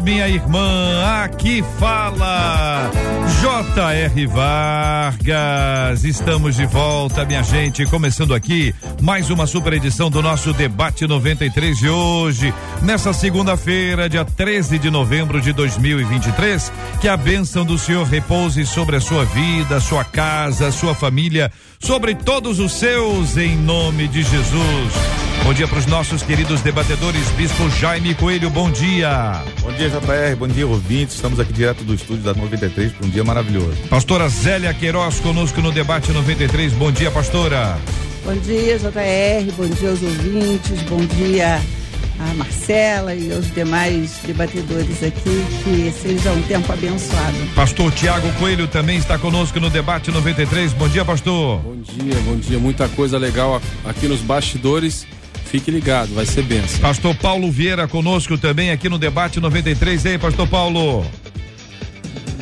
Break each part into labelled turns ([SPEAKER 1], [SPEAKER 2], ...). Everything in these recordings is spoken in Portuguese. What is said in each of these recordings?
[SPEAKER 1] minha irmã. Aqui fala J.R. Vargas. Estamos de volta, minha gente. Começando aqui mais uma super edição do nosso Debate 93 de hoje. Nessa segunda-feira, dia 13 de novembro de 2023. Que a bênção do Senhor repouse sobre a sua vida, sua casa, sua família sobre todos os seus, em nome de Jesus. Bom dia para os nossos queridos debatedores, Bispo Jaime Coelho, bom dia.
[SPEAKER 2] Bom dia, JR, bom dia, ouvintes. Estamos aqui direto do estúdio da 93 para um dia maravilhoso.
[SPEAKER 1] Pastora Zélia Queiroz conosco no debate 93. Bom dia, pastora.
[SPEAKER 3] Bom dia, JR, bom dia aos ouvintes, bom dia a Marcela e aos demais debatedores aqui, que seja um tempo abençoado.
[SPEAKER 1] Pastor Tiago Coelho também está conosco no debate 93. Bom dia, pastor.
[SPEAKER 4] Bom dia, bom dia. Muita coisa legal aqui nos bastidores. Fique ligado, vai ser benção.
[SPEAKER 1] Pastor Paulo Vieira conosco também aqui no debate 93. E aí, pastor Paulo?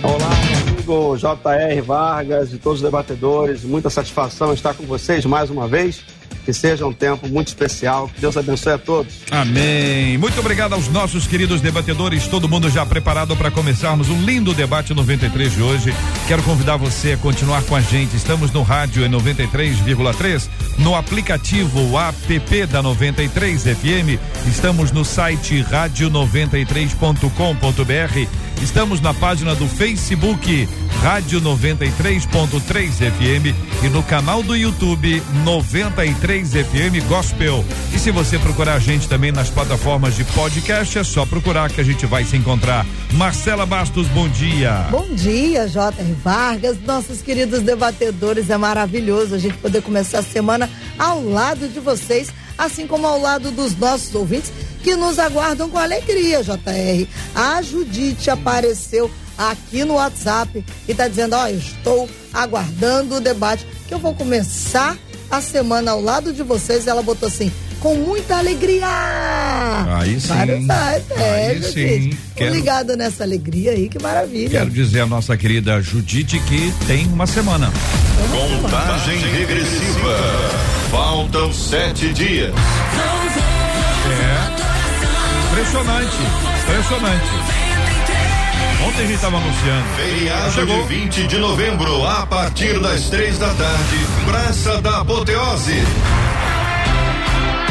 [SPEAKER 5] Olá, amigo JR Vargas e todos os debatedores. Muita satisfação estar com vocês mais uma vez que seja um tempo muito especial. Que Deus abençoe a todos.
[SPEAKER 1] Amém. Muito obrigado aos nossos queridos debatedores. Todo mundo já preparado para começarmos um lindo debate 93 de hoje. Quero convidar você a continuar com a gente. Estamos no rádio em 93,3, no aplicativo app da 93 FM. Estamos no site rádio93.com.br. Estamos na página do Facebook Rádio 93.3 FM e no canal do YouTube 93 FM Gospel. E se você procurar a gente também nas plataformas de podcast, é só procurar que a gente vai se encontrar. Marcela Bastos, bom dia.
[SPEAKER 3] Bom dia, J.R. Vargas, nossos queridos debatedores. É maravilhoso a gente poder começar a semana ao lado de vocês, assim como ao lado dos nossos ouvintes que nos aguardam com alegria, JR. A Judite apareceu aqui no WhatsApp e está dizendo: Ó, oh, estou aguardando o debate, que eu vou começar a semana ao lado de vocês. Ela botou assim: com muita alegria.
[SPEAKER 1] Aí sim.
[SPEAKER 3] é, aí sim. Quero... Ligado nessa alegria aí, que maravilha.
[SPEAKER 1] Quero dizer a nossa querida Judite que tem uma semana.
[SPEAKER 6] Contagem regressiva. Faltam sete dias.
[SPEAKER 1] É. Impressionante. Impressionante. Ontem a gente estava anunciando.
[SPEAKER 6] Feriado Chegou. de 20 de novembro, a partir das três da tarde, Praça da Apoteose.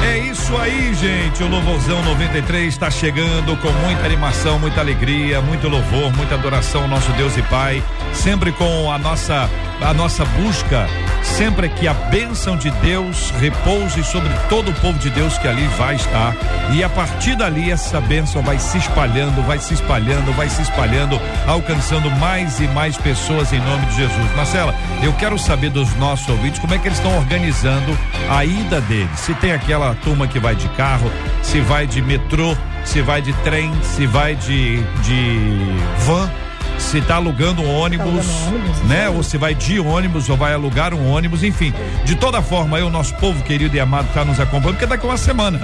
[SPEAKER 1] É isso aí, gente. O Louvorzão 93 está chegando com muita animação, muita alegria, muito louvor, muita adoração ao nosso Deus e Pai. Sempre com a nossa a nossa busca sempre que a bênção de Deus repouse sobre todo o povo de Deus que ali vai estar. E a partir dali essa bênção vai se espalhando, vai se espalhando, vai se espalhando, alcançando mais e mais pessoas em nome de Jesus. Marcela, eu quero saber dos nossos ouvintes como é que eles estão organizando a ida deles. Se tem aquela turma que vai de carro, se vai de metrô, se vai de trem, se vai de, de van se está alugando um ônibus, tá ônibus né? Ou se vai de ônibus ou vai alugar um ônibus, enfim. De toda forma, aí o nosso povo querido e amado está nos acompanhando, porque daqui a uma semana,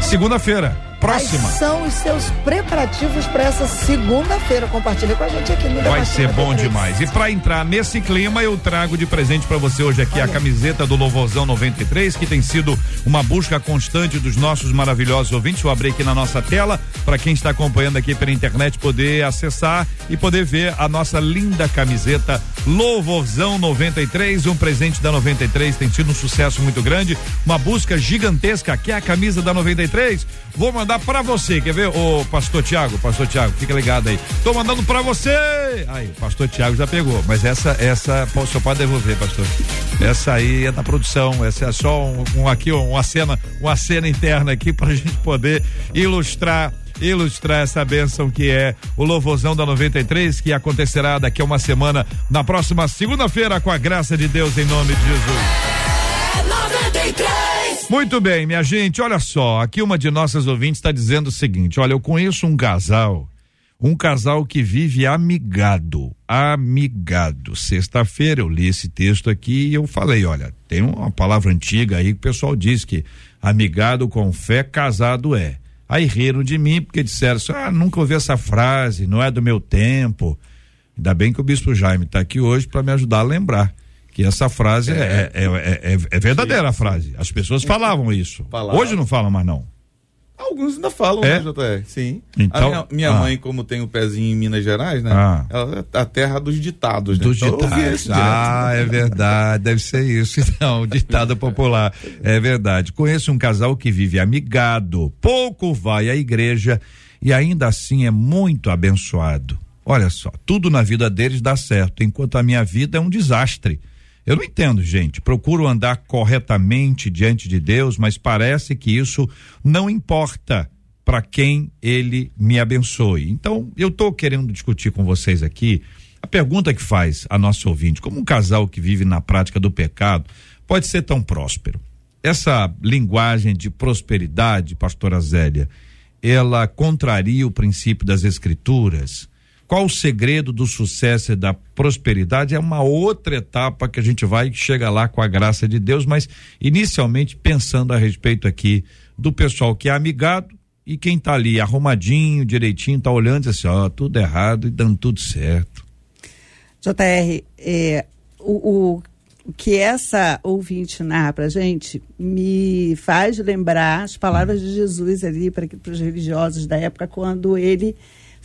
[SPEAKER 1] segunda-feira, próxima.
[SPEAKER 3] Quais são os seus preparativos para essa segunda-feira? Compartilha com a gente aqui no
[SPEAKER 1] Vai ser bom demais. E para entrar nesse clima, eu trago de presente para você hoje aqui Olha. a camiseta do Louvorzão 93, que tem sido uma busca constante dos nossos maravilhosos ouvintes. Eu abri aqui na nossa tela para quem está acompanhando aqui pela internet poder acessar e poder ver a nossa linda camiseta Louvorzão 93, um presente da 93, tem sido um sucesso muito grande, uma busca gigantesca, que é a camisa da 93. Vou mandar mandar para você, quer ver? Ô, pastor Tiago, pastor Tiago, fica ligado aí. Tô mandando para você! Aí, pastor Tiago já pegou, mas essa, essa, só pode devolver, pastor. Essa aí é da produção, essa é só um, um aqui, uma cena, uma cena interna aqui pra gente poder ilustrar ilustrar essa bênção que é o Louvozão da 93, que acontecerá daqui a uma semana, na próxima segunda-feira, com a graça de Deus, em nome de Jesus. É 93! Muito bem, minha gente, olha só, aqui uma de nossas ouvintes está dizendo o seguinte: olha, eu conheço um casal, Um casal que vive amigado, amigado. Sexta-feira eu li esse texto aqui e eu falei, olha, tem uma palavra antiga aí que o pessoal diz que amigado com fé, casado é. Aí riram de mim porque disseram assim, ah, nunca ouvi essa frase, não é do meu tempo. Ainda bem que o bispo Jaime está aqui hoje para me ajudar a lembrar que essa frase é, é, é, é, é verdadeira a frase. As pessoas falavam isso. Hoje não falam mais não.
[SPEAKER 2] Alguns ainda falam,
[SPEAKER 1] É?
[SPEAKER 2] né, JR? Sim.
[SPEAKER 1] Então-
[SPEAKER 2] minha, minha
[SPEAKER 1] ah.
[SPEAKER 2] mãe, como tem o pezinho em Minas Gerais, né?
[SPEAKER 1] Ah.
[SPEAKER 2] Ela é a terra dos ditados, né?
[SPEAKER 1] Dos
[SPEAKER 2] Então
[SPEAKER 1] ditados. Ah, é verdade, deve ser isso. Então, ditado popular. É verdade. Conheço um casal que vive amigado, pouco vai à igreja e ainda assim é muito abençoado. Olha só, tudo na vida deles dá certo, enquanto a minha vida é um desastre. Eu não entendo, gente. Procuro andar corretamente diante de Deus, mas parece que isso não importa para quem ele me abençoe. Então, eu estou querendo discutir com vocês aqui a pergunta que faz a nossa ouvinte: como um casal que vive na prática do pecado pode ser tão próspero? Essa linguagem de prosperidade, pastora Zélia, ela contraria o princípio das escrituras? Qual o segredo do sucesso e da prosperidade? É uma outra etapa que a gente vai chegar lá com a graça de Deus, mas inicialmente pensando a respeito aqui do pessoal que é amigado e quem tá ali arrumadinho, direitinho, tá olhando e diz assim, ó, tudo errado e dando tudo certo.
[SPEAKER 7] JR, é, o, o- que essa ouvinte narra pra gente me faz lembrar as palavras de Jesus ali para os religiosos da época, quando ele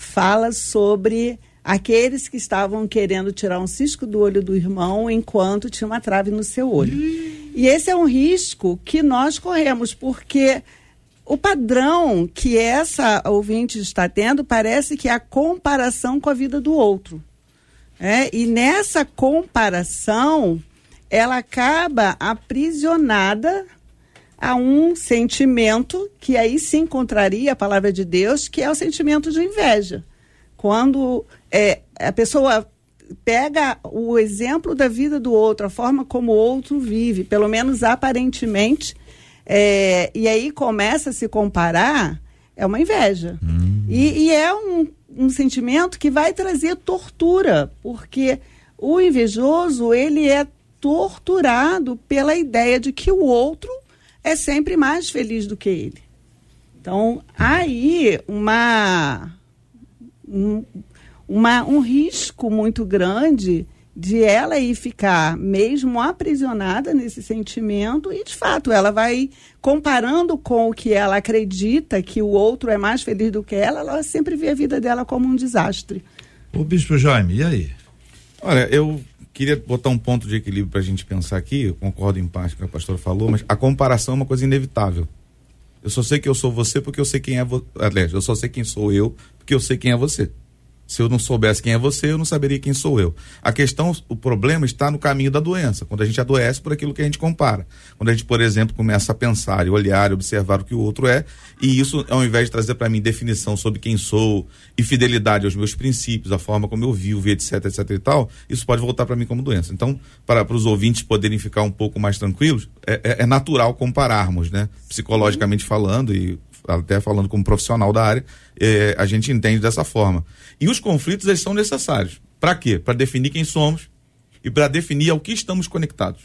[SPEAKER 7] fala sobre aqueles que estavam querendo tirar um cisco do olho do irmão enquanto tinha uma trave no seu olho. E esse é um risco que nós corremos, porque o padrão que essa ouvinte está tendo parece que é a comparação com a vida do outro. É, e nessa comparação, ela acaba aprisionada a um sentimento que aí se encontraria a palavra de Deus, que é o sentimento de inveja. Quando é, a pessoa pega o exemplo da vida do outro, a forma como o outro vive, pelo menos aparentemente, é, e aí começa a se comparar, é uma inveja. E, e é um, um sentimento que vai trazer tortura, porque o invejoso, ele é torturado pela ideia de que o outro é sempre mais feliz do que ele. Então, há aí uma, um, uma, um risco muito grande de ela ir ficar mesmo aprisionada nesse sentimento e, de fato, ela vai comparando com o que ela acredita que o outro é mais feliz do que ela, ela sempre vê a vida dela como um desastre.
[SPEAKER 1] Ô Bispo Jaime, e aí?
[SPEAKER 2] Olha, eu queria botar um ponto de equilíbrio para a gente pensar aqui. Eu concordo em parte com o que a pastora falou, mas a comparação é uma coisa inevitável. Eu só sei que eu sou você porque eu sei quem é você. Aliás, eu só sei quem sou eu porque eu sei quem é você. Se eu não soubesse quem é você, eu não saberia quem sou eu. A questão, o problema está no caminho da doença, quando a gente adoece por aquilo que a gente compara. Quando a gente, por exemplo, começa a pensar e olhar e observar o que o outro é, e isso, ao invés de trazer para mim definição sobre quem sou e fidelidade aos meus princípios, a forma como eu vivo, etc, etc e tal, isso pode voltar para mim como doença. Então, para, para os ouvintes poderem ficar um pouco mais tranquilos, é, é- é natural compararmos, né? Psicologicamente falando e até falando como profissional da área, eh, a gente entende dessa forma. E os conflitos eles são necessários. Para quê? Para definir quem somos e para definir ao que estamos conectados.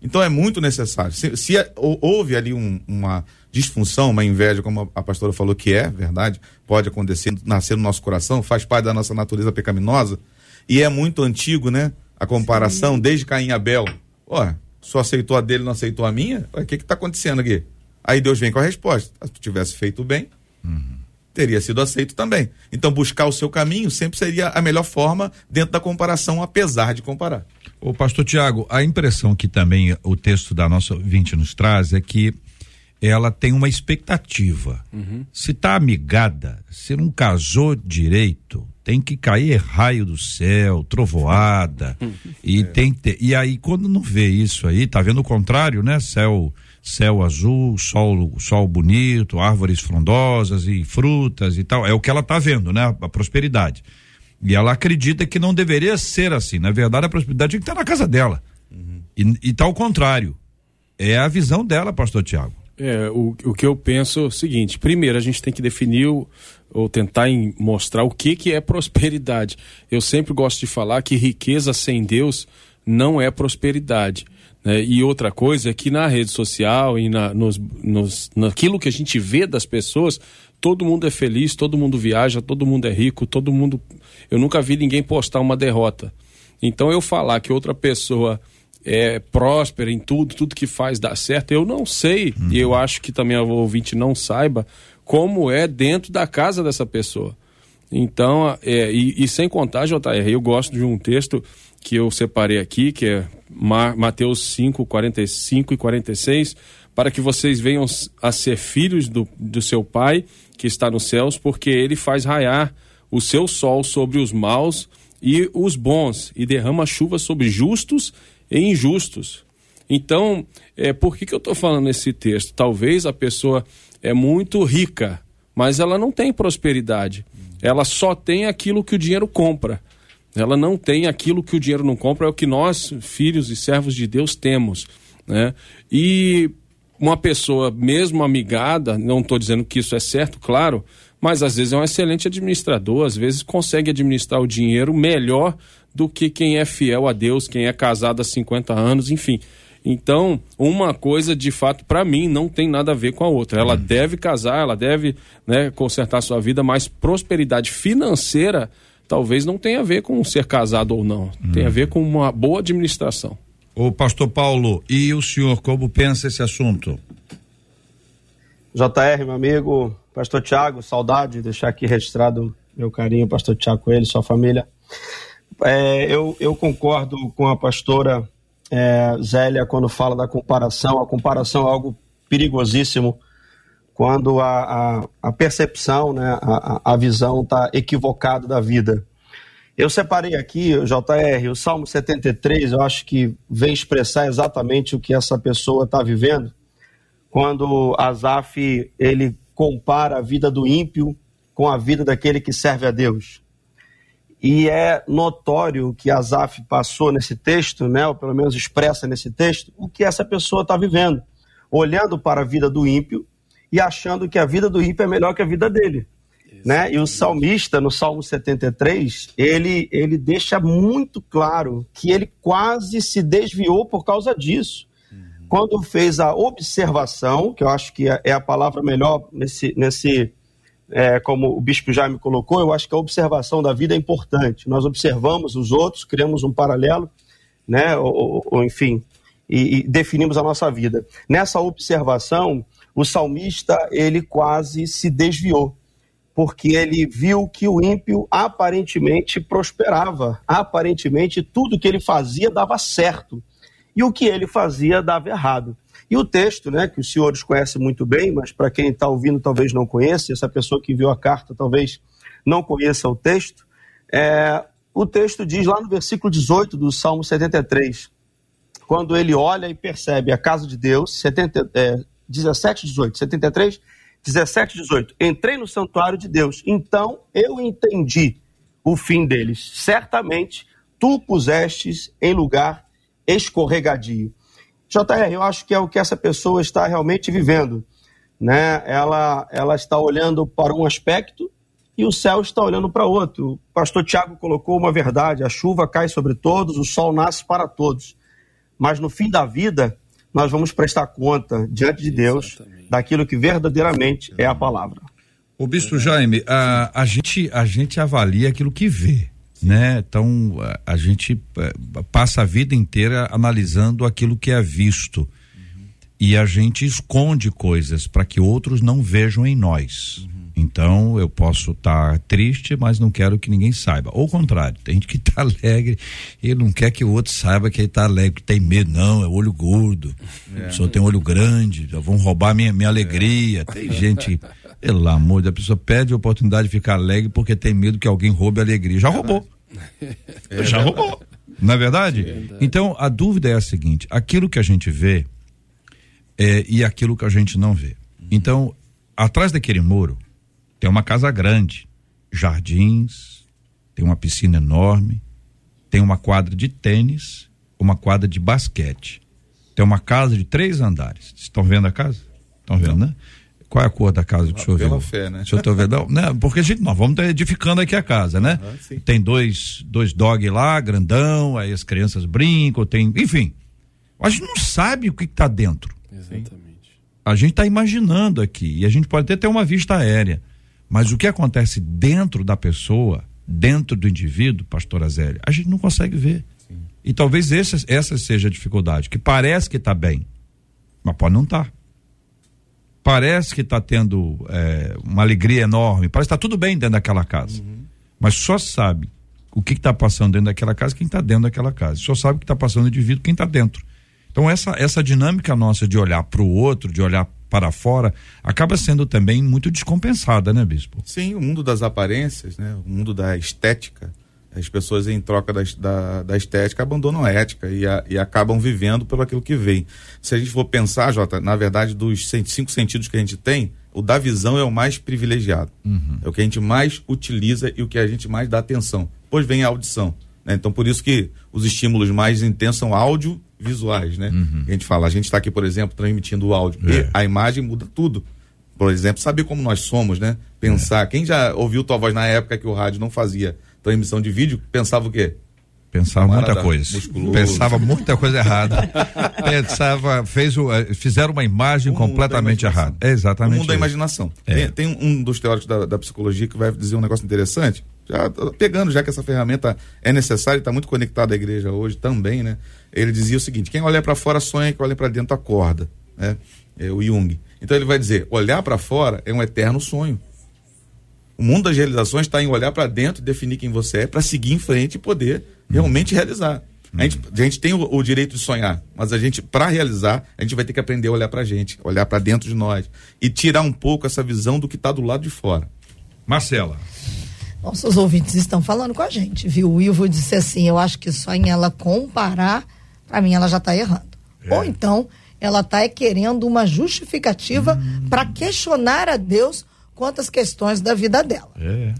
[SPEAKER 2] Então é muito necessário. Se, se é- hou- houve ali um- uma disfunção, uma inveja, como a, a pastora falou que é verdade, pode acontecer, nascer no nosso coração, faz parte da nossa natureza pecaminosa e é muito antigo, né? A comparação desde Caim e Abel. Ó, só aceitou a dele, não aceitou a minha? O que que tá acontecendo aqui? Aí Deus vem com a resposta. Se tu tivesse feito bem, teria sido aceito também. Então buscar o seu caminho sempre seria a melhor forma dentro da comparação, apesar de comparar.
[SPEAKER 1] Ô pastor Tiago, a impressão que também o texto da nossa ouvinte nos traz é que ela tem uma expectativa. Se tá amigada, se não casou direito, tem que cair raio do céu, trovoada, e tem que ter, e aí quando não vê isso aí, tá vendo o contrário, né? Céu, céu azul, sol, sol bonito, árvores frondosas e frutas e tal, é o que ela tá vendo, né? A prosperidade. E ela acredita que não deveria ser assim. Na verdade, a prosperidade tinha que estar na casa dela. E, e tá ao contrário. É a visão dela, pastor Tiago.
[SPEAKER 4] É, o, o que eu penso é o seguinte: primeiro, a gente tem que definir o, ou tentar em, mostrar o que, que é prosperidade. Eu sempre gosto de falar que riqueza sem Deus não é prosperidade. Né? E outra coisa é que na rede social e na, nos, nos, naquilo que a gente vê das pessoas, todo mundo é feliz, todo mundo viaja, todo mundo é rico, todo mundo. Eu nunca vi ninguém postar uma derrota. Então eu falar que outra pessoa é próspera em tudo, tudo que faz dá certo, eu não sei, uhum. e eu acho que também o ouvinte não saiba como é dentro da casa dessa pessoa. Então, é, e, e, sem contar, JR, eu gosto de um texto que eu separei aqui, que é Mateus 5, 45 e 46, para que vocês venham a ser filhos do, do seu Pai que está nos céus, porque ele faz raiar o seu sol sobre os maus e os bons, e derrama chuva sobre justos e injustos. Então, é, por que, que eu estou falando esse texto? Talvez a pessoa é muito rica, mas ela não tem prosperidade. Ela só tem aquilo que o dinheiro compra. Ela não tem aquilo que o dinheiro não compra, é o que nós, filhos e servos de Deus, temos. Né? E uma pessoa, mesmo amigada, não estou dizendo que isso é certo, claro, mas às vezes é um excelente administrador, às vezes consegue administrar o dinheiro melhor do que quem é fiel a Deus, quem é casado há 50 anos, enfim. Então, uma coisa de fato para mim não tem nada a ver com a outra. Ela hum. deve casar, ela deve né, consertar sua vida, mas prosperidade financeira talvez não tenha a ver com ser casado ou não. Hum. Tem a ver com uma boa administração.
[SPEAKER 1] O pastor Paulo, e o senhor como pensa esse assunto?
[SPEAKER 5] JR, meu amigo, pastor Tiago, saudade, deixar aqui registrado meu carinho, pastor Tiago Coelho, sua família. É, eu, eu concordo com a pastora é, Zélia quando fala da comparação. A comparação é algo perigosíssimo quando a, a, a percepção, né, a, a visão está equivocada da vida. Eu separei aqui, JR, o Salmo 73, eu acho que vem expressar exatamente o que essa pessoa está vivendo, quando Asaf ele compara a vida do ímpio com a vida daquele que serve a Deus. E é notório que Asaf passou nesse texto, né, ou pelo menos expressa nesse texto, o que essa pessoa está vivendo, olhando para a vida do ímpio e achando que a vida do ímpio é melhor que a vida dele. Né? E o salmista, no Salmo 73, ele, ele deixa muito claro que ele quase se desviou por causa disso. Uhum. Quando fez a observação, que eu acho que é, é a palavra melhor nesse, nesse, é, como o bispo já me colocou, eu acho que a observação da vida é importante. Nós observamos os outros, criamos um paralelo, né, ou, ou enfim, e, e, definimos a nossa vida. Nessa observação, o salmista ele quase se desviou, porque ele viu que o ímpio aparentemente prosperava, aparentemente tudo que ele fazia dava certo e o que ele fazia dava errado. E o texto, né, que os senhores conhecem muito bem, mas para quem está ouvindo talvez não conheça, essa pessoa que viu a carta talvez não conheça o texto, é, o texto diz lá no versículo 18 do Salmo 73, quando ele olha e percebe a casa de Deus, 70, é, 17, 18, 73, 17, 18, entrei no santuário de Deus, então eu entendi o fim deles. Certamente tu pusestes em lugar escorregadio. JR, eu acho que é o que essa pessoa está realmente vivendo. Né? Ela, ela está olhando para um aspecto e o céu está olhando para outro. O pastor Tiago colocou uma verdade: a chuva cai sobre todos, o sol nasce para todos. Mas no fim da vida, nós vamos prestar conta diante de Deus Exatamente. daquilo que verdadeiramente é a palavra.
[SPEAKER 1] O bispo Jaime, a, a, gente, a gente avalia aquilo que vê né? Então a, a gente é, passa a vida inteira analisando aquilo que é visto uhum. e a gente esconde coisas para que outros não vejam em nós. Uhum. Então eu posso estar tá triste, mas não quero que ninguém saiba. Ou o contrário, tem gente que está alegre e não quer que o outro saiba que ele está alegre, que tem medo, não, é olho gordo. É. O senhor tem olho grande, vão roubar minha, minha alegria. É. Tem gente pelo amor de Deus, a pessoa perde a oportunidade de ficar alegre porque tem medo que alguém roube a alegria. Já roubou. É Já roubou. Não é verdade? É verdade? Então, a dúvida é a seguinte: aquilo que a gente vê é, e aquilo que a gente não vê. Uhum. Então, atrás daquele muro tem uma casa grande, jardins, tem uma piscina enorme, tem uma quadra de tênis, uma quadra de basquete. Tem uma casa de três andares. Estão vendo a casa? Estão vendo, né? Qual é a cor da casa que o senhor
[SPEAKER 2] Pela
[SPEAKER 1] viu?
[SPEAKER 2] fé, né?
[SPEAKER 1] O senhor tá vendo? Não, né? Porque a gente, nós vamos estar edificando aqui a casa, né?
[SPEAKER 2] Sim.
[SPEAKER 1] tem dois, dois dog lá, grandão, aí as crianças brincam, tem, enfim. A gente não sabe o que está dentro.
[SPEAKER 4] Exatamente.
[SPEAKER 1] A gente está imaginando aqui, e a gente pode até ter uma vista aérea. Mas o que acontece dentro da pessoa, dentro do indivíduo, pastora Zélia, a gente não consegue ver. E talvez essa, essa seja a dificuldade, que parece que está bem, mas pode não estar. Parece que está tendo é, uma alegria enorme, parece que está tudo bem dentro daquela casa. Mas só sabe o que está passando dentro daquela casa quem está dentro daquela casa. Só sabe o que está passando no indivíduo quem está dentro. Então essa, essa dinâmica nossa de olhar para o outro, de olhar para fora, acaba sendo também muito descompensada, né, bispo?
[SPEAKER 2] Sim, o mundo das aparências, né? o mundo da estética. As pessoas, em troca da, da, da estética, abandonam a ética e, a- e acabam vivendo pelo aquilo que vem. Se a gente for pensar, Jota, na verdade, dos cinco sentidos que a gente tem, o da visão é o mais privilegiado. É o que a gente mais utiliza e o que a gente mais dá atenção. Depois vem a audição. né? Então, por isso que os estímulos mais intensos são audiovisuais, né? A gente fala, a gente está aqui, por exemplo, transmitindo o áudio.
[SPEAKER 1] É.
[SPEAKER 2] E a imagem muda tudo. Por exemplo, saber como nós somos, né? Pensar. Quem já ouviu tua voz na época que o rádio não fazia transmissão de vídeo, pensava o quê?
[SPEAKER 1] Pensava
[SPEAKER 2] Camarada
[SPEAKER 1] muita coisa.
[SPEAKER 2] musculoso.
[SPEAKER 1] Pensava muita coisa errada. Pensava, fez o, eh, fizeram uma imagem
[SPEAKER 2] da
[SPEAKER 1] completamente errada. É exatamente.
[SPEAKER 2] O mundo da
[SPEAKER 1] isso.
[SPEAKER 2] imaginação.
[SPEAKER 1] É.
[SPEAKER 2] Tem, tem um dos teóricos da, da psicologia que vai dizer um negócio interessante. Já pegando, já que essa ferramenta é necessária e está muito conectada à igreja hoje também, né? Ele dizia o seguinte: quem olha para fora sonha, quem olha para dentro acorda, né? É o Jung. Então ele vai dizer: olhar para fora é um eterno sonho. O mundo das realizações está em olhar para dentro, definir quem você é, para seguir em frente e poder realmente realizar. A gente, a gente tem o, o direito de sonhar, mas a gente, para realizar, a gente vai ter que aprender a olhar para a gente, olhar para dentro de nós e tirar um pouco essa visão do que está do lado de fora.
[SPEAKER 1] Marcela.
[SPEAKER 3] Nossos ouvintes estão falando com a gente, viu? O Ivo disse assim: eu acho que só em ela comparar, para mim ela já está errando. Ou então, ela está querendo uma justificativa para questionar a Deus quanto às questões da vida dela.
[SPEAKER 1] É.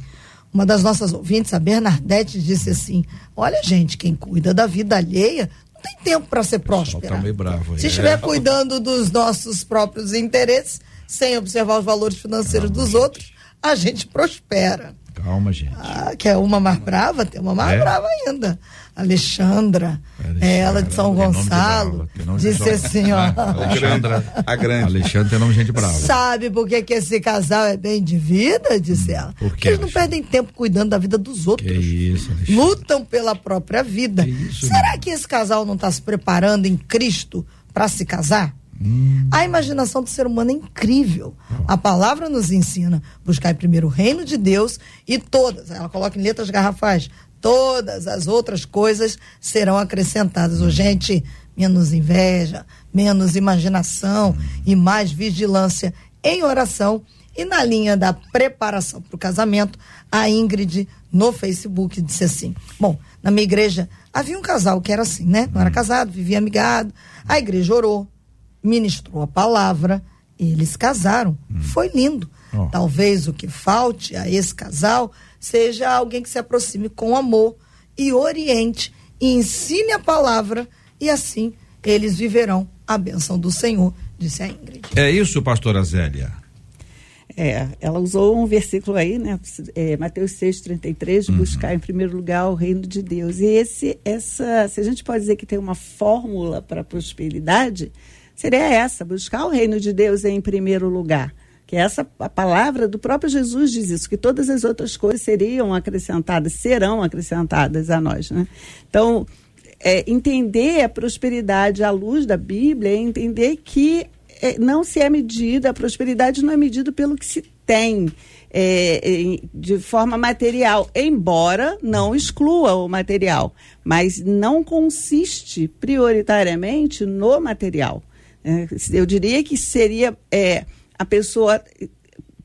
[SPEAKER 3] Uma das nossas ouvintes, a Bernadette, disse assim: Olha, gente, quem cuida da vida alheia não tem tempo para ser próspera.
[SPEAKER 1] tá bravo aí.
[SPEAKER 3] Se estiver cuidando dos nossos próprios interesses, sem observar os valores financeiros dos outros, a gente prospera.
[SPEAKER 1] Calma, gente.
[SPEAKER 3] Ah, quer uma mais brava? Tem uma mais
[SPEAKER 1] É?
[SPEAKER 3] brava ainda. Alexandra,
[SPEAKER 1] Alexandra,
[SPEAKER 3] é, ela de São
[SPEAKER 1] de
[SPEAKER 3] Gonçalo,
[SPEAKER 1] brava,
[SPEAKER 3] disse assim, ó.
[SPEAKER 1] Alexandra.
[SPEAKER 2] A grande.
[SPEAKER 1] Alexandre tem nome de gente brava.
[SPEAKER 3] Sabe por que, que esse casal é bem de vida? Disse ela.
[SPEAKER 1] Hum, por
[SPEAKER 3] Porque eles não perdem tempo cuidando da vida dos outros.
[SPEAKER 1] Que isso, Alexandre.
[SPEAKER 3] lutam pela própria vida.
[SPEAKER 1] Que isso,
[SPEAKER 3] Será que esse casal não está se preparando em Cristo para se casar?
[SPEAKER 1] Hum.
[SPEAKER 3] A imaginação do ser humano é incrível. A palavra nos ensina buscar primeiro o reino de Deus e todas, ela coloca em letras garrafais, todas as outras coisas serão acrescentadas.
[SPEAKER 1] Hum.
[SPEAKER 3] Ô, gente, menos inveja, menos imaginação
[SPEAKER 1] Hum.
[SPEAKER 3] e mais vigilância em oração. E na linha da preparação para o casamento, a Ingrid no Facebook disse assim: Bom, na minha igreja havia um casal que era assim, né? Não era casado, vivia amigado. A igreja orou, ministrou a palavra, eles casaram. Foi lindo.
[SPEAKER 1] Ó.
[SPEAKER 3] Talvez o que falte a esse casal seja alguém que se aproxime com amor e oriente e ensine a palavra e assim eles viverão a bênção do Senhor, disse a Ingrid.
[SPEAKER 1] É isso, pastora Zélia.
[SPEAKER 7] É, ela usou um versículo aí, né? É, Mateus 6,33,
[SPEAKER 1] Uhum.
[SPEAKER 7] buscar em primeiro lugar o reino de Deus. E esse, essa, se a gente pode dizer que tem uma fórmula para a prosperidade, seria essa, buscar o reino de Deus em primeiro lugar. Que essa a palavra do próprio Jesus diz isso, que todas as outras coisas seriam acrescentadas, serão acrescentadas a nós, né? Então, é, entender a prosperidade à luz da Bíblia é entender que é, não se é medida, a prosperidade não é medida pelo que se tem é, em- de forma material, embora não exclua o material, mas não consiste prioritariamente no material. É, eu diria que seria é, a pessoa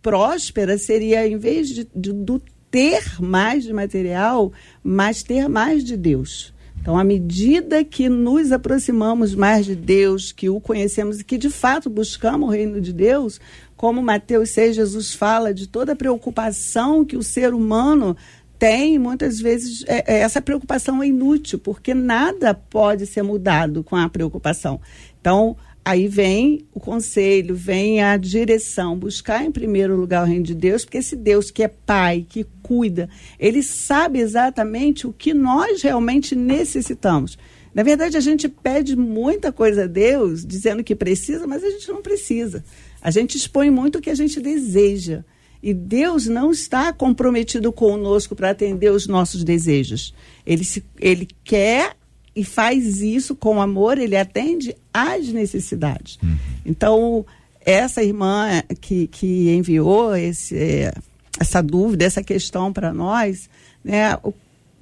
[SPEAKER 7] próspera seria, em vez de, de- do ter mais de material, mas ter mais de Deus. Então, à medida que nos aproximamos mais de Deus, que o conhecemos e que de fato buscamos o reino de Deus, como Mateus 6, Jesus fala de toda a preocupação que o ser humano tem, muitas vezes é, é, essa preocupação é inútil, porque nada pode ser mudado com a preocupação. Então, aí vem o conselho, vem a direção, buscar em primeiro lugar o reino de Deus, porque esse Deus que é pai, que cuida, ele sabe exatamente o que nós realmente necessitamos. Na verdade, a gente pede muita coisa a Deus, dizendo que precisa, mas a gente não precisa. A gente expõe muito o que a gente deseja. E Deus não está comprometido conosco para atender os nossos desejos. Ele, se, ele quer e faz isso com amor, ele atende às necessidades. Uhum. Então, essa irmã que, que enviou esse, é, essa dúvida, essa questão para nós, né,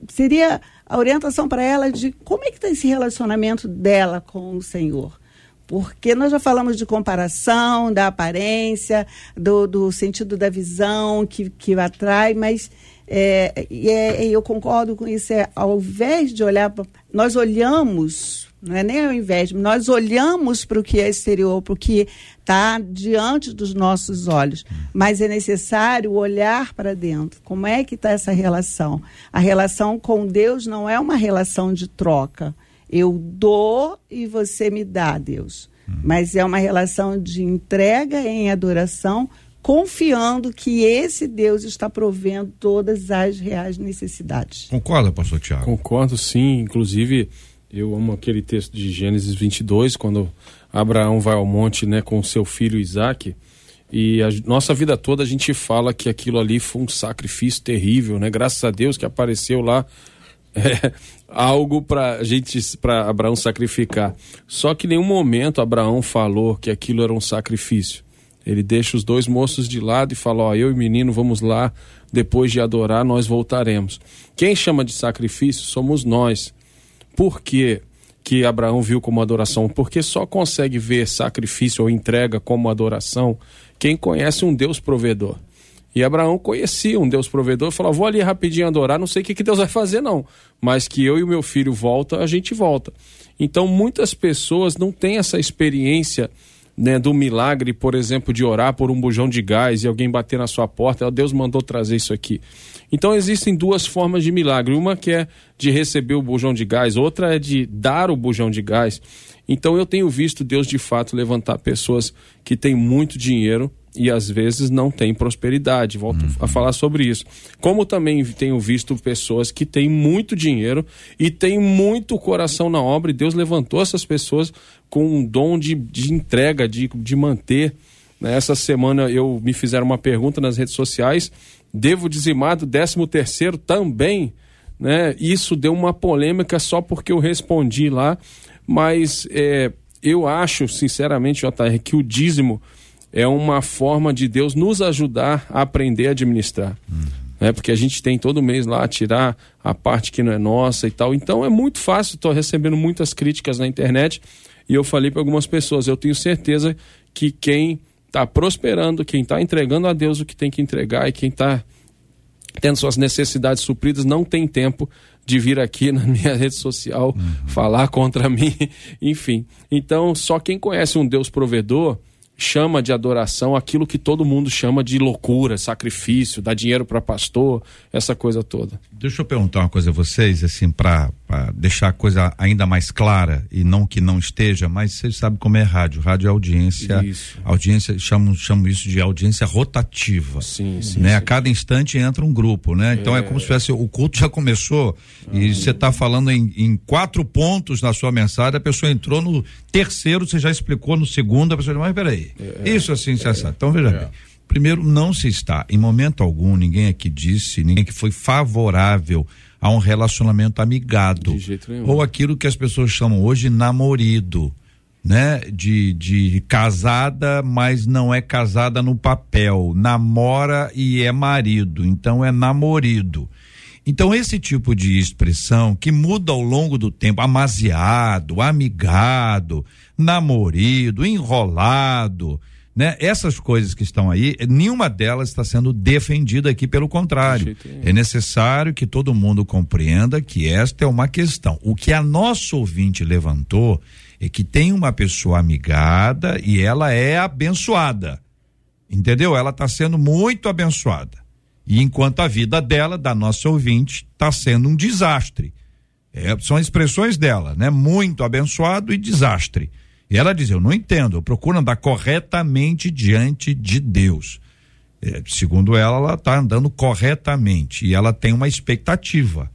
[SPEAKER 7] seria a orientação para ela de como é que está esse relacionamento dela com o Senhor. Porque nós já falamos de comparação, da aparência, do, do sentido da visão que, que atrai, mas é, é, eu concordo com isso, é, ao invés de olhar, nós olhamos, não é nem ao invés, nós olhamos para o que é exterior, para o que está diante dos nossos olhos, mas é necessário olhar para dentro. Como é que está essa relação? A relação com Deus não é uma relação de troca. Eu dou e você me dá, Deus. Mas é uma relação de entrega em adoração, confiando que esse Deus está provendo todas as reais necessidades.
[SPEAKER 1] Concorda, pastor Tiago?
[SPEAKER 4] Concordo, sim. Inclusive, eu amo aquele texto de Gênesis 22, quando Abraão vai ao monte né, com seu filho Isaac. E a nossa vida toda a gente fala que aquilo ali foi um sacrifício terrível, né? Graças a Deus que apareceu lá é, algo para gente, para Abraão sacrificar. Só que em nenhum momento Abraão falou que aquilo era um sacrifício. Ele deixa os dois moços de lado e fala: Ó, eu e o menino vamos lá, depois de adorar, nós voltaremos. Quem chama de sacrifício somos nós. Por quê? que Abraão viu como adoração, porque só consegue ver sacrifício ou entrega como adoração quem conhece um Deus provedor. E Abraão conhecia um Deus provedor e falou: Vou ali rapidinho adorar, não sei o que, que Deus vai fazer, não. Mas que eu e o meu filho volta, a gente volta. Então, muitas pessoas não têm essa experiência né, do milagre, por exemplo, de orar por um bujão de gás e alguém bater na sua porta. Deus mandou trazer isso aqui. Então existem duas formas de milagre. Uma que é de receber o bujão de gás, outra é de dar o bujão de gás. Então eu tenho visto Deus de fato levantar pessoas que têm muito dinheiro e às vezes não têm prosperidade. Volto uhum. a falar sobre isso. Como também tenho visto pessoas que têm muito dinheiro e têm muito coração na obra, e Deus levantou essas pessoas com um dom de, de entrega, de, de manter. Né? Essa semana eu me fizeram uma pergunta nas redes sociais devo dizimar do 13 terceiro também, né? Isso deu uma polêmica só porque eu respondi lá, mas é, eu acho, sinceramente, JR, que o dízimo é uma forma de Deus nos ajudar a aprender a administrar. Uhum. Né? Porque a gente tem todo mês lá tirar a parte que não é nossa e tal. Então é muito fácil, estou recebendo muitas críticas na internet e eu falei para algumas pessoas, eu tenho certeza que quem está prosperando, quem está entregando a Deus o que tem que entregar e quem está tendo suas necessidades supridas não tem tempo de vir aqui na minha rede social uhum. falar contra mim, enfim. Então, só quem conhece um Deus provedor chama de adoração aquilo que todo mundo chama de loucura, sacrifício, dar dinheiro para pastor, essa coisa toda.
[SPEAKER 1] Deixa eu perguntar uma coisa a vocês, assim, para deixar a coisa ainda mais clara e não que não esteja, mas vocês sabem como é rádio. Rádio é audiência. Isso. Audiência, chamo, chamo isso de audiência rotativa. Sim, sim. Né? Sim. A cada instante entra um grupo, né? Então é, é como se fosse o culto já começou ah, e você está falando em, em, quatro pontos na sua mensagem, a pessoa entrou no terceiro, você já explicou no segundo, a pessoa disse, mas peraí. É, isso assim, é, sabe. Então veja é. bem. Primeiro, não se está, em momento algum, ninguém aqui disse, ninguém que foi favorável a um relacionamento amigado. Ou aquilo que as pessoas chamam hoje namorido, né? De, de casada, mas não é casada no papel. Namora e é marido, então é namorido. Então, esse tipo de expressão que muda ao longo do tempo, amaziado, amigado, namorido, enrolado, né? Essas coisas que estão aí, nenhuma delas está sendo defendida aqui, pelo contrário. É necessário que todo mundo compreenda que esta é uma questão. O que a nossa ouvinte levantou é que tem uma pessoa amigada e ela é abençoada. Entendeu? Ela está sendo muito abençoada. E enquanto a vida dela, da nossa ouvinte, está sendo um desastre. É, são expressões dela, né? Muito abençoado e desastre. E ela diz: Eu não entendo, eu procuro andar corretamente diante de Deus. É, segundo ela, ela está andando corretamente e ela tem uma expectativa.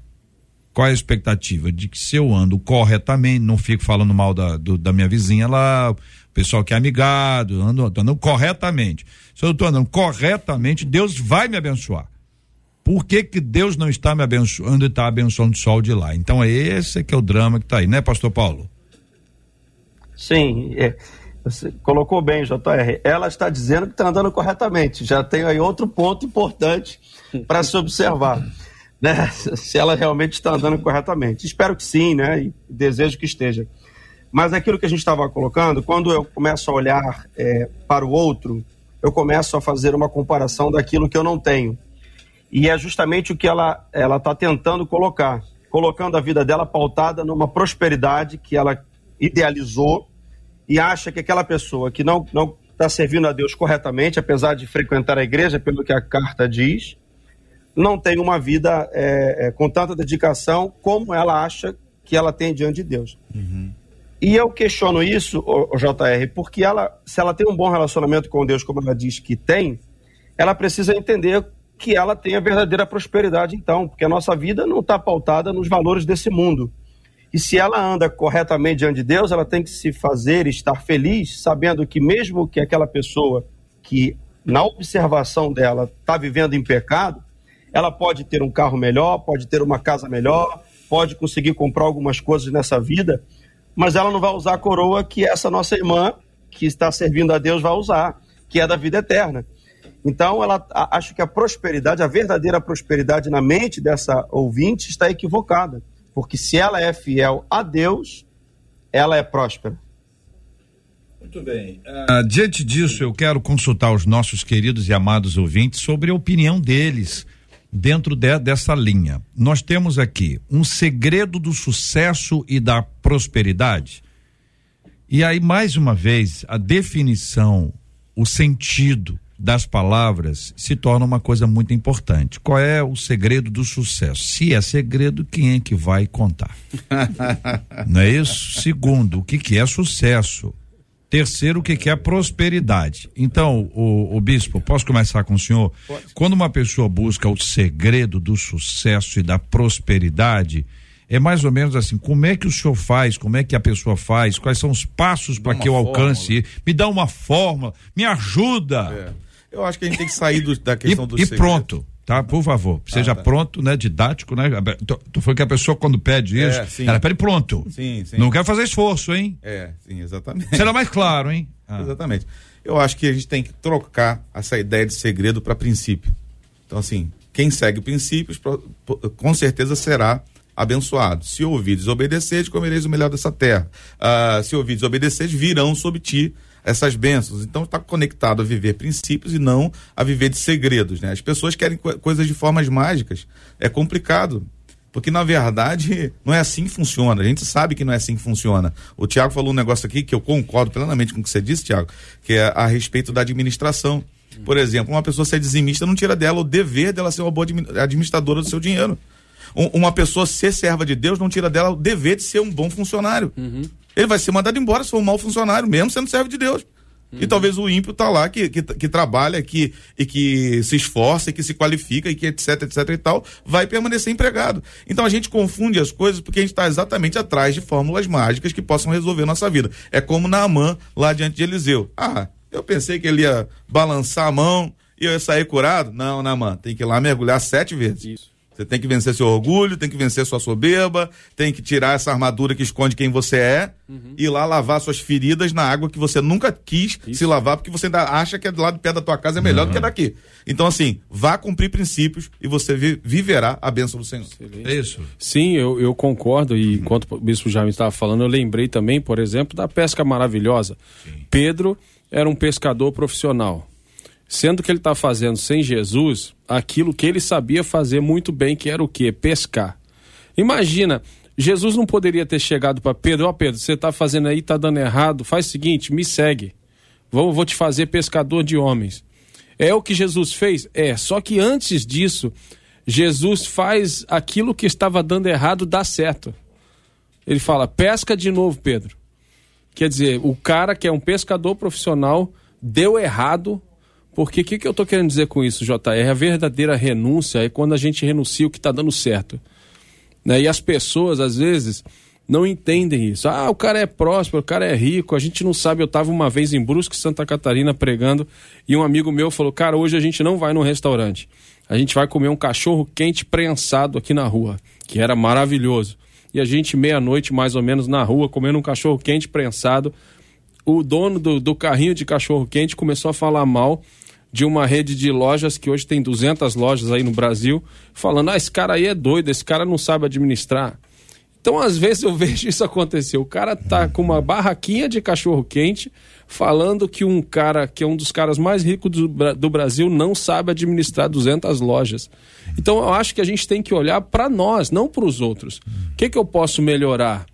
[SPEAKER 1] Qual é a expectativa? De que se eu ando corretamente, não fico falando mal da, do, da minha vizinha lá, o pessoal que é amigado, ando, andando corretamente. Se eu estou andando corretamente, Deus vai me abençoar. Por que, que Deus não está me abençoando e está abençoando o sol de lá? Então é esse que é o drama que está aí, né, pastor Paulo?
[SPEAKER 5] Sim, é, você colocou bem, JR. Ela está dizendo que está andando corretamente. Já tem aí outro ponto importante para se observar. Né? Se ela realmente está andando corretamente. Espero que sim, né? E desejo que esteja. Mas aquilo que a gente estava colocando, quando eu começo a olhar é, para o outro, eu começo a fazer uma comparação daquilo que eu não tenho. E é justamente o que ela está tentando colocar, colocando a vida dela pautada numa prosperidade que ela idealizou e acha que aquela pessoa que não não está servindo a Deus corretamente, apesar de frequentar a igreja, pelo que a carta diz, não tem uma vida é, é, com tanta dedicação como ela acha que ela tem diante de Deus. Uhum. E eu questiono isso, o, o JR, porque ela, se ela tem um bom relacionamento com Deus, como ela diz que tem, ela precisa entender que ela tem a verdadeira prosperidade, então, porque a nossa vida não está pautada nos valores desse mundo. E se ela anda corretamente diante de Deus, ela tem que se fazer estar feliz, sabendo que mesmo que aquela pessoa que na observação dela está vivendo em pecado, ela pode ter um carro melhor, pode ter uma casa melhor, pode conseguir comprar algumas coisas nessa vida, mas ela não vai usar a coroa que essa nossa irmã, que está servindo a Deus, vai usar, que é da vida eterna. Então, ela acho que a prosperidade, a verdadeira prosperidade na mente dessa ouvinte está equivocada. Porque se ela é fiel a Deus, ela é próspera.
[SPEAKER 1] Muito bem. Uh, diante disso, eu quero consultar os nossos queridos e amados ouvintes sobre a opinião deles dentro de, dessa linha. Nós temos aqui um segredo do sucesso e da prosperidade. E aí, mais uma vez, a definição, o sentido, das palavras se torna uma coisa muito importante. Qual é o segredo do sucesso? Se é segredo, quem é que vai contar? Não é isso? Segundo, o que, que é sucesso? Terceiro, o que, que é prosperidade? Então, o, o bispo, posso começar com o senhor? Pode. Quando uma pessoa busca o segredo do sucesso e da prosperidade, é mais ou menos assim, como é que o senhor faz, como é que a pessoa faz, quais são os passos para que eu alcance, me dá uma fórmula, me ajuda.
[SPEAKER 2] É. Eu acho que a gente tem que sair do, da questão
[SPEAKER 1] e,
[SPEAKER 2] do
[SPEAKER 1] E segredo. pronto, tá? Por favor, seja ah, tá. pronto, né? Didático, né? Tu foi que a pessoa quando pede é, isso, é, ela pede pronto. Sim, sim. Não quer fazer esforço, hein?
[SPEAKER 2] É, sim, exatamente.
[SPEAKER 1] Será mais claro, hein?
[SPEAKER 2] Ah. Exatamente. Eu acho que a gente tem que trocar essa ideia de segredo para princípio. Então, assim, quem segue princípios, com certeza será abençoado. Se ouvir desobedecer, comereis o melhor dessa terra. Uh, se ouvir desobedecer, virão sobre ti essas bênçãos. Então está conectado a viver princípios e não a viver de segredos. Né? As pessoas querem co coisas de formas mágicas. É complicado. Porque, na verdade, não é assim que funciona. A gente sabe que não é assim que funciona. O Tiago falou um negócio aqui que eu concordo plenamente com o que você disse, Tiago, que é a respeito da administração. Por exemplo, uma pessoa ser dizimista não tira dela o dever dela ser uma boa administradora do seu dinheiro. Um, uma pessoa ser serva de Deus não tira dela o dever de ser um bom funcionário. Uhum. Ele vai ser mandado embora se for um mau funcionário, mesmo sendo servo de Deus. Uhum. E talvez o ímpio tá lá, que, que, que, trabalha que, e que se esforça, e que se qualifica, e que etc, etc e tal, vai permanecer empregado. Então a gente confunde as coisas porque a gente está exatamente atrás de fórmulas mágicas que possam resolver nossa vida. É como Naamã lá diante de Eliseu. Ah, eu pensei que ele ia balançar a mão e eu ia sair curado. Não, Naamã, tem que ir lá mergulhar sete vezes. Isso. Você tem que vencer seu orgulho, tem que vencer sua soberba, tem que tirar essa armadura que esconde quem você é uhum. e ir lá lavar suas feridas na água que você nunca quis Isso. se lavar, porque você ainda acha que é do lado de pé da tua casa é melhor uhum. do que uhum. daqui. Então, assim, vá cumprir princípios e você viverá a bênção do Senhor.
[SPEAKER 4] É isso. Sim, eu, eu concordo. E uhum. enquanto o bispo Jaime estava falando, eu lembrei também, por exemplo, da pesca maravilhosa. Sim. Pedro era um pescador profissional Sendo que ele está fazendo sem Jesus aquilo que ele sabia fazer muito bem, que era o quê? Pescar. Imagina, Jesus não poderia ter chegado para Pedro, ó oh, Pedro, você está fazendo aí, está dando errado, faz o seguinte, me segue. Vou, vou te fazer pescador de homens. É o que Jesus fez? É, só que antes disso, Jesus faz aquilo que estava dando errado dar certo. Ele fala: pesca de novo, Pedro. Quer dizer, o cara que é um pescador profissional deu errado. Porque o que, que eu estou querendo dizer com isso, JR? A verdadeira renúncia é quando a gente renuncia o que está dando certo. Né? E as pessoas, às vezes, não entendem isso. Ah, o cara é próspero, o cara é rico, a gente não sabe. Eu estava uma vez em Brusque, Santa Catarina, pregando, e um amigo meu falou: Cara, hoje a gente não vai no restaurante. A gente vai comer um cachorro quente prensado aqui na rua, que era maravilhoso. E a gente, meia-noite, mais ou menos, na rua, comendo um cachorro quente prensado. O dono do, do carrinho de cachorro quente começou a falar mal de uma rede de lojas que hoje tem 200 lojas aí no Brasil, falando: ah, esse cara aí é doido, esse cara não sabe administrar. Então, às vezes, eu vejo isso acontecer. O cara tá com uma barraquinha de cachorro quente, falando que um cara, que é um dos caras mais ricos do, do Brasil, não sabe administrar 200 lojas. Então, eu acho que a gente tem que olhar para nós, não para os outros. O que, que eu posso melhorar?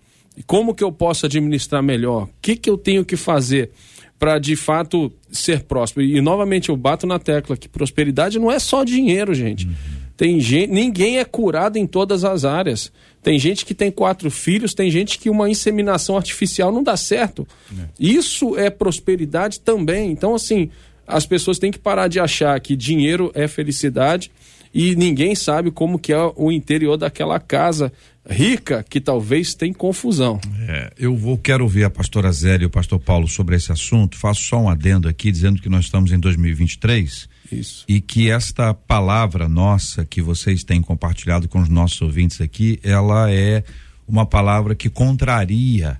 [SPEAKER 4] Como que eu posso administrar melhor? O que, que eu tenho que fazer? Para de fato ser próspero. E, novamente eu bato na tecla que prosperidade não é só dinheiro, gente. Uhum. Tem gente, ninguém é curado em todas as áreas. Tem gente que tem quatro filhos, tem gente que uma inseminação artificial não dá certo. É. Isso é prosperidade também. Então, assim, as pessoas têm que parar de achar que dinheiro é felicidade e ninguém sabe como que é o interior daquela casa rica que talvez tem confusão.
[SPEAKER 1] É, eu vou quero ouvir a pastora Zélia e o pastor Paulo sobre esse assunto. Faço só um adendo aqui dizendo que nós estamos em 2023.
[SPEAKER 4] Isso.
[SPEAKER 1] E que esta palavra nossa que vocês têm compartilhado com os nossos ouvintes aqui, ela é uma palavra que contraria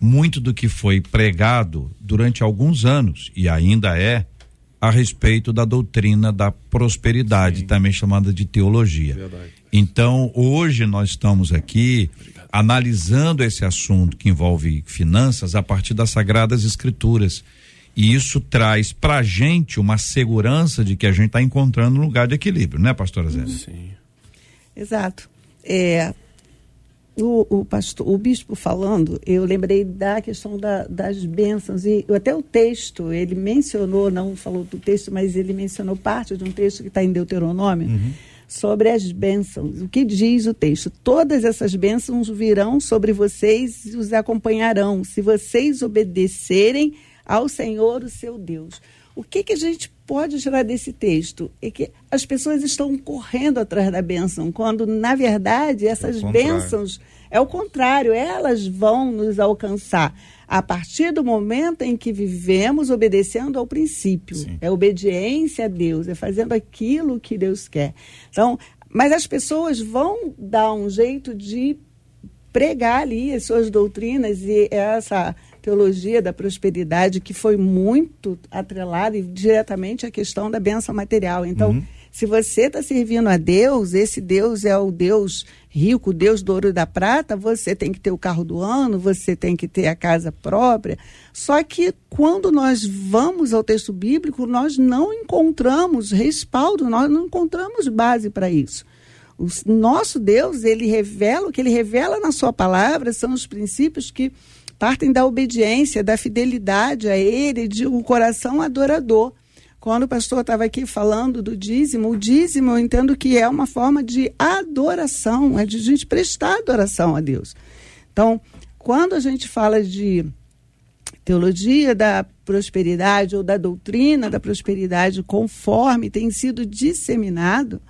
[SPEAKER 1] muito do que foi pregado durante alguns anos e ainda é a respeito da doutrina da prosperidade, Sim. também chamada de teologia. Verdade. Então, hoje nós estamos aqui Obrigado. analisando esse assunto que envolve finanças a partir das Sagradas Escrituras. E isso traz para a gente uma segurança de que a gente está encontrando um lugar de equilíbrio, né, pastora Zé?
[SPEAKER 7] Sim. Exato. É, o, o, pastor, o bispo falando, eu lembrei da questão da, das bênçãos, e até o texto, ele mencionou, não falou do texto, mas ele mencionou parte de um texto que está em Deuteronômio, uhum. Sobre as bênçãos. O que diz o texto? Todas essas bênçãos virão sobre vocês e os acompanharão, se vocês obedecerem ao Senhor, o seu Deus. O que, que a gente pode tirar desse texto? É que as pessoas estão correndo atrás da bênção, quando, na verdade, essas é bênçãos é o contrário, elas vão nos alcançar a partir do momento em que vivemos obedecendo ao princípio. Sim. É obediência a Deus, é fazendo aquilo que Deus quer. Então, mas as pessoas vão dar um jeito de pregar ali as suas doutrinas e essa teologia da prosperidade que foi muito atrelada diretamente à questão da benção material. Então, uhum. Se você está servindo a Deus, esse Deus é o Deus rico, o Deus do ouro e da prata, você tem que ter o carro do ano, você tem que ter a casa própria. Só que quando nós vamos ao texto bíblico, nós não encontramos respaldo, nós não encontramos base para isso. O nosso Deus, ele revela, o que ele revela na sua palavra são os princípios que partem da obediência, da fidelidade a Ele, de um coração adorador. Quando o pastor estava aqui falando do dízimo, o dízimo eu entendo que é uma forma de adoração, é de a gente prestar adoração a Deus. Então, quando a gente fala de teologia da prosperidade ou da doutrina da prosperidade, conforme tem sido disseminado,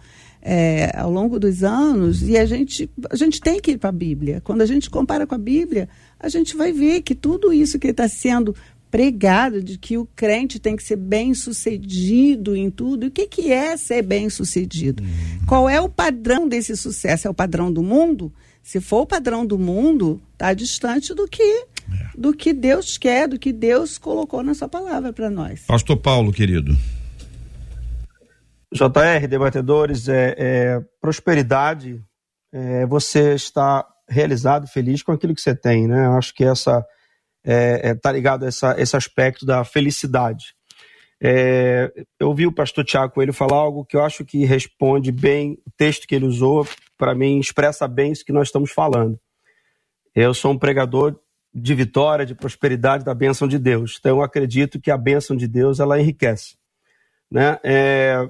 [SPEAKER 7] é, ao longo dos anos e a gente, a gente tem que ir para a Bíblia. Quando a gente compara com a Bíblia, a gente vai ver que tudo isso que está sendo pregado de que o crente tem que ser bem sucedido em tudo. E o que, que é ser bem sucedido? Uhum. Qual é o padrão desse sucesso? É o padrão do mundo? Se for o padrão do mundo, está distante do que é. do que Deus quer, do que Deus colocou na sua palavra para nós.
[SPEAKER 1] Pastor Paulo, querido.
[SPEAKER 5] JR, debatedores, é, é prosperidade, é, você está realizado, feliz com aquilo que você tem, né? Eu acho que essa é, é, tá ligado a essa, esse aspecto da felicidade. É, eu ouvi o pastor Tiago ele falar algo que eu acho que responde bem o texto que ele usou, para mim expressa bem isso que nós estamos falando. Eu sou um pregador de vitória, de prosperidade, da bênção de Deus. Então eu acredito que a bênção de Deus ela enriquece. Né? É,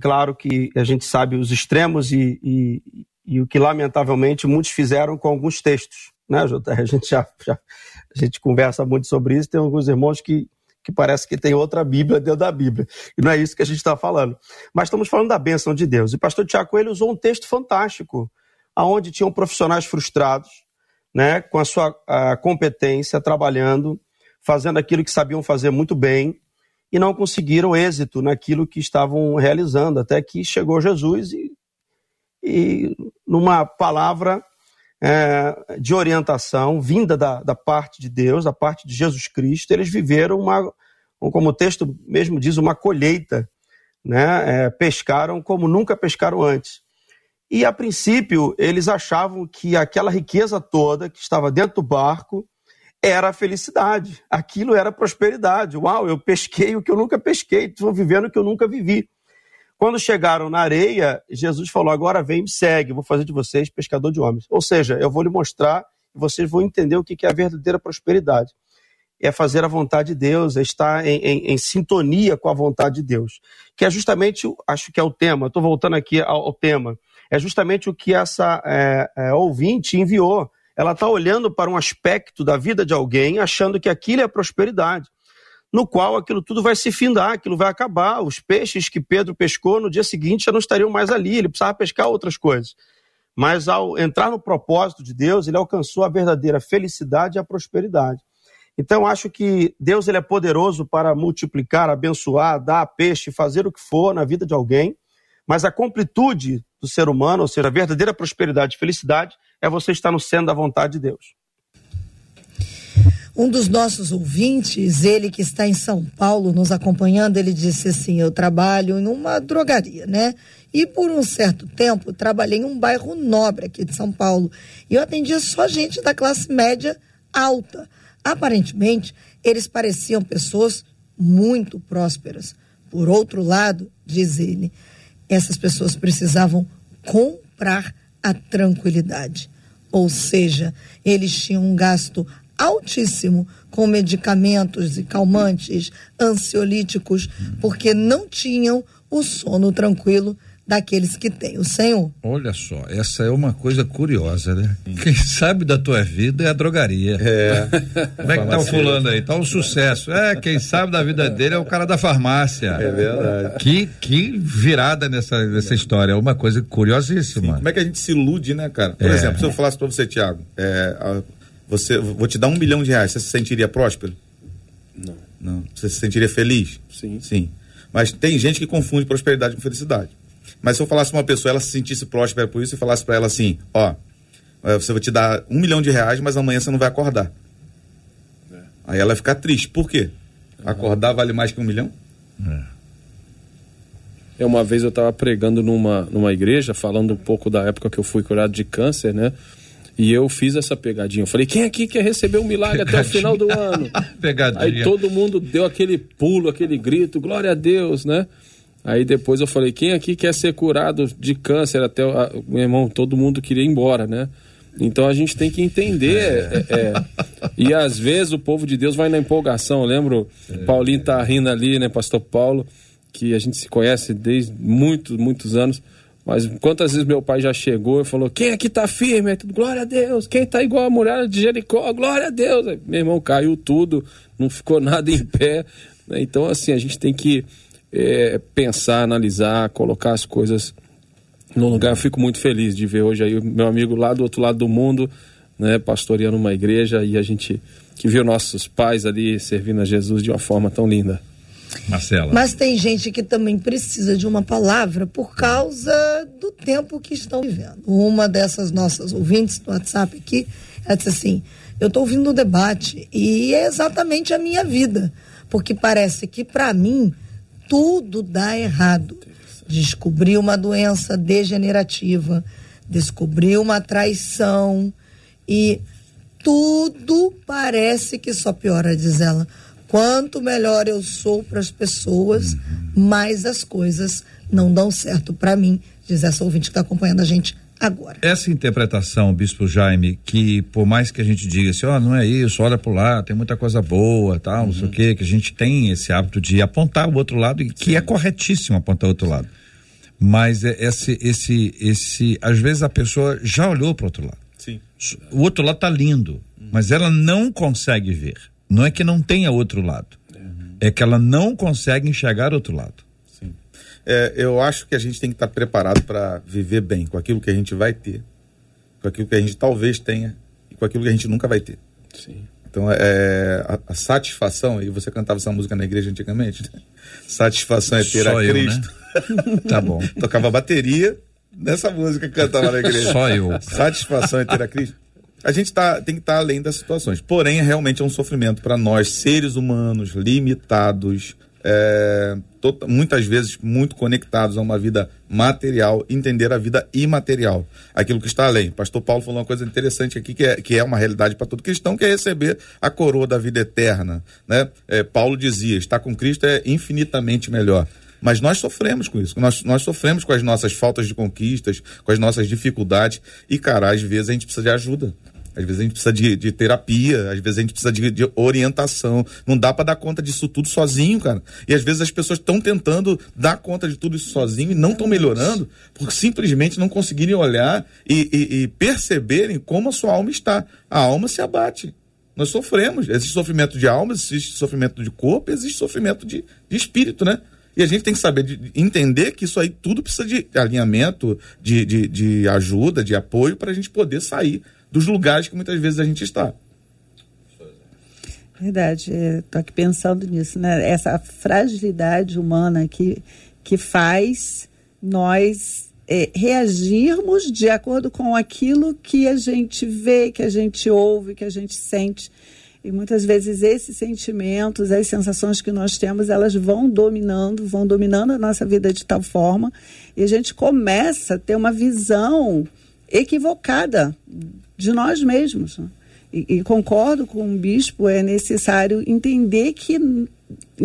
[SPEAKER 5] Claro que a gente sabe os extremos e, e, e o que, lamentavelmente, muitos fizeram com alguns textos. Né? A gente já, já a gente conversa muito sobre isso. Tem alguns irmãos que, que parece que tem outra Bíblia dentro da Bíblia. E não é isso que a gente está falando. Mas estamos falando da bênção de Deus. E pastor Tiago ele usou um texto fantástico, aonde tinham profissionais frustrados, né, com a sua a competência, trabalhando, fazendo aquilo que sabiam fazer muito bem, e não conseguiram êxito naquilo que estavam realizando, até que chegou Jesus e, e numa palavra é, de orientação vinda da, da parte de Deus, da parte de Jesus Cristo, eles viveram uma, como o texto mesmo diz, uma colheita, né? É, pescaram como nunca pescaram antes. E a princípio eles achavam que aquela riqueza toda que estava dentro do barco era a felicidade, aquilo era prosperidade. Uau, eu pesquei o que eu nunca pesquei, estou vivendo o que eu nunca vivi. Quando chegaram na areia, Jesus falou: Agora vem, me segue, vou fazer de vocês pescador de homens. Ou seja, eu vou lhe mostrar e vocês vão entender o que é a verdadeira prosperidade. É fazer a vontade de Deus, é estar em, em, em sintonia com a vontade de Deus. Que é justamente, acho que é o tema, estou voltando aqui ao, ao, tema, é justamente o que essa é, é, ouvinte enviou. Ela está olhando para um aspecto da vida de alguém, achando que aquilo é prosperidade no qual aquilo tudo vai se findar, aquilo vai acabar. Os peixes que Pedro pescou no dia seguinte já não estariam mais ali, ele precisava pescar outras coisas. Mas ao entrar no propósito de Deus, ele alcançou a verdadeira felicidade e a prosperidade. Então, acho que Deus ele é poderoso para multiplicar, abençoar, dar peixe, fazer o que for na vida de alguém, mas a completude do ser humano, ou seja, a verdadeira prosperidade e felicidade, é você estar no centro da vontade de Deus.
[SPEAKER 3] Um dos nossos ouvintes, ele que está em São Paulo nos acompanhando, ele disse assim: Eu trabalho em uma drogaria, né? E por um certo tempo trabalhei em um bairro nobre aqui de São Paulo. E eu atendia só gente da classe média alta. Aparentemente, eles pareciam pessoas muito prósperas. Por outro lado, diz ele, essas pessoas precisavam comprar a tranquilidade. Ou seja, eles tinham um gasto altíssimo com medicamentos e calmantes, ansiolíticos, porque não tinham o sono tranquilo daqueles que têm o Senhor.
[SPEAKER 1] Olha só, essa é uma coisa curiosa, né? Quem sabe da tua vida é a drogaria. É. Como é que tá o fulano aí? Tá um sucesso. É, quem sabe da vida dele é o cara da farmácia.
[SPEAKER 2] É verdade.
[SPEAKER 1] Que, que virada nessa, nessa história. É uma coisa curiosíssima. Sim.
[SPEAKER 2] Como é que a gente se ilude, né, cara? Por é. exemplo, se eu falasse pra você, Tiago, é, a você, vou te dar um milhão de reais, você se sentiria próspero?
[SPEAKER 4] Não.
[SPEAKER 2] Não. Você se sentiria feliz?
[SPEAKER 4] Sim.
[SPEAKER 2] Sim. Mas tem gente que confunde prosperidade com felicidade. Mas se eu falasse pra uma pessoa, ela se sentisse próspera por isso e falasse para ela assim, ó, é, você vai te dar um milhão de reais, mas amanhã você não vai acordar. É. Aí ela vai ficar triste. Por quê? Acordar vale mais que um milhão? É.
[SPEAKER 4] é uma vez eu estava pregando numa, numa igreja, falando um pouco da época que eu fui curado de câncer, né? E eu fiz essa pegadinha. Eu falei, quem aqui quer receber um milagre pegadinha. até o final do ano?
[SPEAKER 1] pegadinha.
[SPEAKER 4] Aí todo mundo deu aquele pulo, aquele grito, glória a Deus, né? Aí depois eu falei, quem aqui quer ser curado de câncer até o meu irmão, todo mundo queria ir embora, né? Então a gente tem que entender. É, é, é, e às vezes o povo de Deus vai na empolgação. Eu lembro, é, Paulinho tá rindo ali, né, Pastor Paulo, que a gente se conhece desde muitos, muitos anos. Mas quantas vezes meu pai já chegou e falou: Quem aqui tá firme? É tudo, glória a Deus. Quem tá igual a muralha de Jericó? Glória a Deus. Aí, meu irmão caiu tudo, não ficou nada em pé. Né? Então, assim, a gente tem que é, pensar, analisar, colocar as coisas no lugar. Eu fico muito feliz de ver hoje aí meu amigo lá do outro lado do mundo, né, pastoreando uma igreja e a gente que viu nossos pais ali servindo a Jesus de uma forma tão linda.
[SPEAKER 1] Marcela.
[SPEAKER 3] Mas tem gente que também precisa de uma palavra por causa do tempo que estão vivendo. Uma dessas nossas ouvintes do WhatsApp aqui, ela disse assim: Eu estou ouvindo o debate e é exatamente a minha vida. Porque parece que para mim tudo dá errado. Descobri uma doença degenerativa, descobri uma traição e tudo parece que só piora, diz ela Quanto melhor eu sou para as pessoas, uhum. mais as coisas não dão certo para mim, diz essa ouvinte que está acompanhando a gente agora.
[SPEAKER 1] Essa interpretação, Bispo Jaime, que por mais que a gente diga assim, ó, oh, não é isso, olha por lá, tem muita coisa boa, tal, uhum. não sei o uhum. quê, que a gente tem esse hábito de apontar o outro lado, e que Sim. é corretíssimo apontar o outro lado. Mas é esse, esse, esse, às vezes a pessoa já olhou para o outro lado.
[SPEAKER 2] Sim
[SPEAKER 1] O outro lado tá lindo, mas ela não consegue ver. Não é que não tenha outro lado. É que ela não consegue enxergar outro lado.
[SPEAKER 2] Sim. É, eu acho que a gente tem que estar preparado para viver bem com aquilo que a gente vai ter, com aquilo que a gente talvez tenha e com aquilo que a gente nunca vai ter.
[SPEAKER 4] Sim.
[SPEAKER 2] Então, é, a, a satisfação, e você cantava essa música na igreja antigamente, né? satisfação é ter
[SPEAKER 1] Só
[SPEAKER 2] a
[SPEAKER 1] eu,
[SPEAKER 2] Cristo.
[SPEAKER 1] Tá bom.
[SPEAKER 2] Tocava bateria nessa música que cantava na igreja.
[SPEAKER 1] Só eu.
[SPEAKER 2] Satisfação é ter a Cristo. A gente tá, tem que estar além das situações. Porém, é realmente é um sofrimento para nós, seres humanos, limitados, é, muitas vezes muito conectados a uma vida material, entender a vida imaterial, aquilo que está além. Pastor Paulo falou uma coisa interessante aqui, que é, que é uma realidade para todo cristão, que é receber a coroa da vida eterna. Né? É, Paulo dizia: estar com Cristo é infinitamente melhor. Mas nós sofremos com isso. Nós, nós sofremos com as nossas faltas de conquistas, com as nossas dificuldades. E, cara, às vezes a gente precisa de ajuda. Às vezes a gente precisa de, de terapia, às vezes a gente precisa de, de orientação. Não dá para dar conta disso tudo sozinho, cara. E às vezes as pessoas estão tentando dar conta de tudo isso sozinho e não estão melhorando, porque simplesmente não conseguirem olhar e, e- e perceberem como a sua alma está. A alma se abate. Nós sofremos. Existe sofrimento de alma, existe sofrimento de corpo, existe sofrimento de, de espírito, né? E a gente tem que saber, de, de entender que isso aí tudo precisa de alinhamento, de, de, de ajuda, de apoio, para a gente poder sair dos lugares que muitas vezes a gente está.
[SPEAKER 7] Verdade, estou aqui pensando nisso, né? Essa fragilidade humana que, que faz nós é, reagirmos de acordo com aquilo que a gente vê, que a gente ouve, que a gente sente. E muitas vezes esses sentimentos, as sensações que nós temos, elas vão dominando, vão dominando a nossa vida de tal forma, e a gente começa a ter uma visão equivocada de nós mesmos. né? E, e concordo com o bispo, é necessário entender que em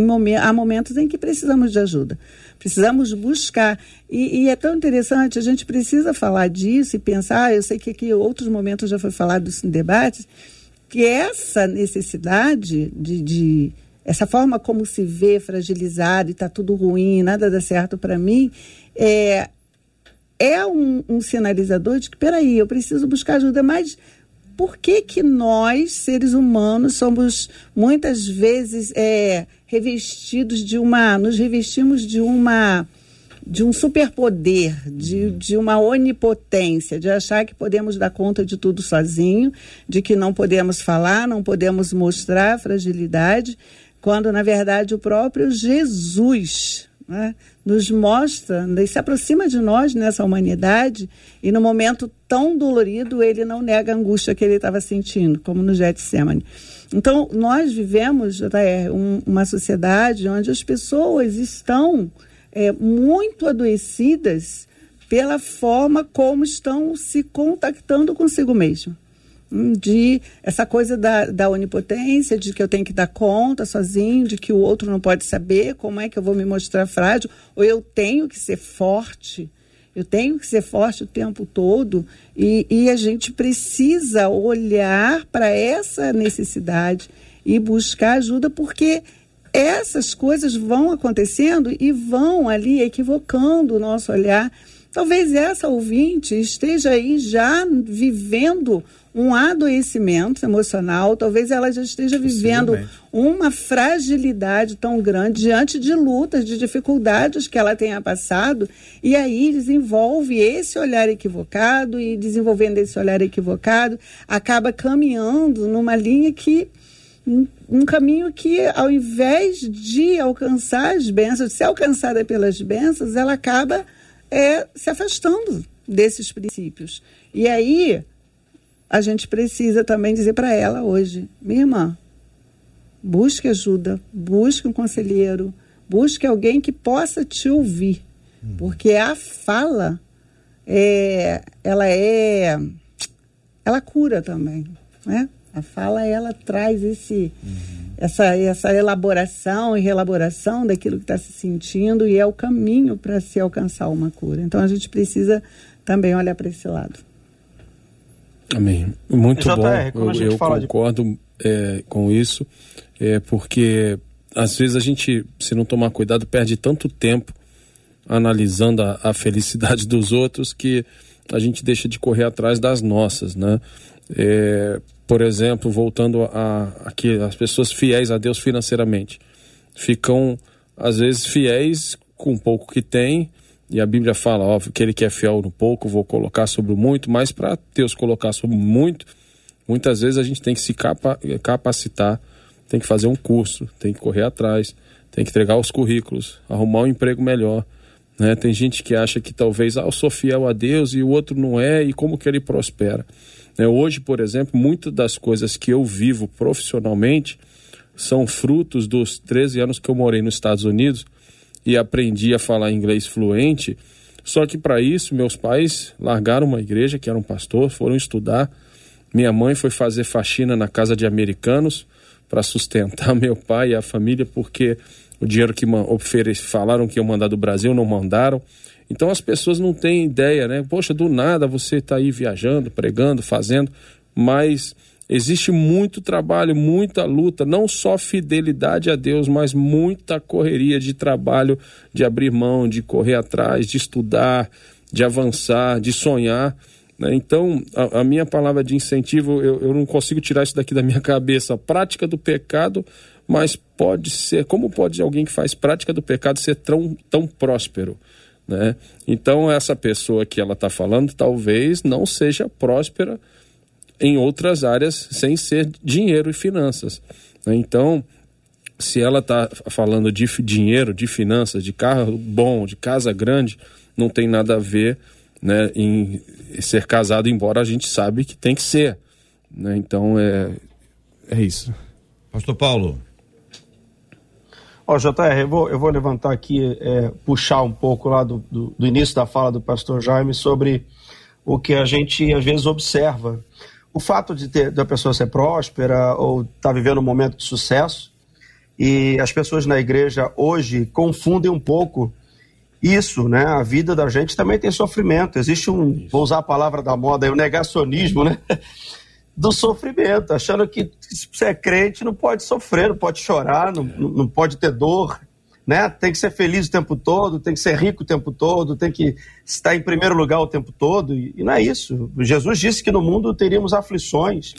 [SPEAKER 7] momen- há momentos em que precisamos de ajuda. Precisamos buscar. E, e é tão interessante, a gente precisa falar disso e pensar, eu sei que aqui outros momentos já foi falado isso em debates, que essa necessidade de, de essa forma como se vê fragilizado e está tudo ruim, nada dá certo para mim, é, é um, um sinalizador de que, peraí, eu preciso buscar ajuda, mas por que que nós, seres humanos, somos muitas vezes é, revestidos de uma, nos revestimos de uma de um superpoder, de, de uma onipotência, de achar que podemos dar conta de tudo sozinho, de que não podemos falar, não podemos mostrar fragilidade, quando na verdade o próprio Jesus né, nos mostra, e se aproxima de nós nessa humanidade, e no momento tão dolorido ele não nega a angústia que ele estava sentindo, como no Getsemane. Então, nós vivemos, JR, um, uma sociedade onde as pessoas estão é, muito adoecidas pela forma como estão se contactando consigo mesmo. Hum, De essa coisa da, da onipotência, de que eu tenho que dar conta sozinho, de que o outro não pode saber como é que eu vou me mostrar frágil, ou eu tenho que ser forte, eu tenho que ser forte o tempo todo, e, e a gente precisa olhar para essa necessidade e buscar ajuda, porque essas coisas vão acontecendo e vão ali equivocando o nosso olhar. Talvez essa ouvinte esteja aí já vivendo um adoecimento emocional, talvez ela já esteja vivendo uma fragilidade tão grande diante de lutas, de dificuldades que ela tenha passado, e aí desenvolve esse olhar equivocado, e desenvolvendo esse olhar equivocado, acaba caminhando numa linha que um, um caminho que, ao invés de alcançar as bênçãos, de ser alcançada pelas bênçãos, ela acaba é, se afastando desses princípios. E aí, a gente precisa também dizer para ela hoje, minha irmã, busque ajuda, busque um conselheiro, busque alguém que possa te ouvir, porque a fala é, ela é, ela cura também, né? A fala ela traz esse essa essa elaboração e reelaboração daquilo que está se sentindo e é o caminho para se alcançar uma cura. Então a gente precisa também olhar para esse lado.
[SPEAKER 4] Amém. Muito
[SPEAKER 5] JR,
[SPEAKER 4] bom. Eu, eu
[SPEAKER 5] fala de-
[SPEAKER 4] concordo é, com isso, é, porque às vezes a gente, se não tomar cuidado, perde tanto tempo analisando a, a felicidade dos outros que a gente deixa de correr atrás das nossas, né? É, por exemplo, voltando a, a que as pessoas fiéis a Deus financeiramente ficam às vezes fiéis com o pouco que tem e a Bíblia fala, óbvio, que ele que é fiel no pouco, vou colocar sobre o muito, mas para Deus colocar sobre muito, muitas vezes a gente tem que se capa capacitar, tem que fazer um curso, tem que correr atrás, tem que entregar os currículos, arrumar um emprego melhor. Né? Tem gente que acha que talvez ah, eu sou fiel a Deus e o outro não é, e como que ele prospera? Né? Hoje, por exemplo, muitas das coisas que eu vivo profissionalmente são frutos dos 13 anos que eu morei nos Estados Unidos e aprendi a falar inglês fluente. Só que para isso, meus pais largaram uma igreja, que era um pastor, foram estudar. Minha mãe foi fazer faxina na casa de americanos para sustentar meu pai e a família, porque o dinheiro que falaram que iam mandar do Brasil não mandaram. Então as pessoas não têm ideia, né? Poxa, do nada você está aí viajando, pregando, fazendo, mas Existe muito trabalho, muita luta, não só fidelidade a Deus, mas muita correria de trabalho, de abrir mão, de correr atrás, de estudar, de avançar, de sonhar. Né? Então, a, a, minha palavra de incentivo, eu, eu não consigo tirar isso daqui da minha cabeça. A prática do pecado, mas pode ser, como pode alguém que faz prática do pecado ser tão, tão próspero? Né? Então, essa pessoa que ela está falando talvez não seja próspera em outras áreas sem ser dinheiro e finanças. Né? Então, se ela está falando de dinheiro, de finanças, de carro bom, de casa grande, não tem nada a ver né, em ser casado, embora a gente sabe que tem que ser. Né? Então é, é isso.
[SPEAKER 1] Pastor Paulo.
[SPEAKER 5] Ó, JR, eu vou, eu vou levantar aqui, é, puxar um pouco lá do, do, do início da fala do pastor Jaime sobre o que a gente às vezes observa o fato de ter da pessoa ser próspera ou estar tá vivendo um momento de sucesso e as pessoas na igreja hoje confundem um pouco isso, né? A vida da gente também tem sofrimento. Existe um, vou usar a palavra da moda, o negacionismo, né? Do sofrimento, achando que se você é crente não pode sofrer, não pode chorar, não, não pode ter dor né? Tem que ser feliz o tempo todo, tem que ser rico o tempo todo, tem que estar em primeiro lugar o tempo todo. E, não é isso. Jesus disse que no mundo teríamos aflições.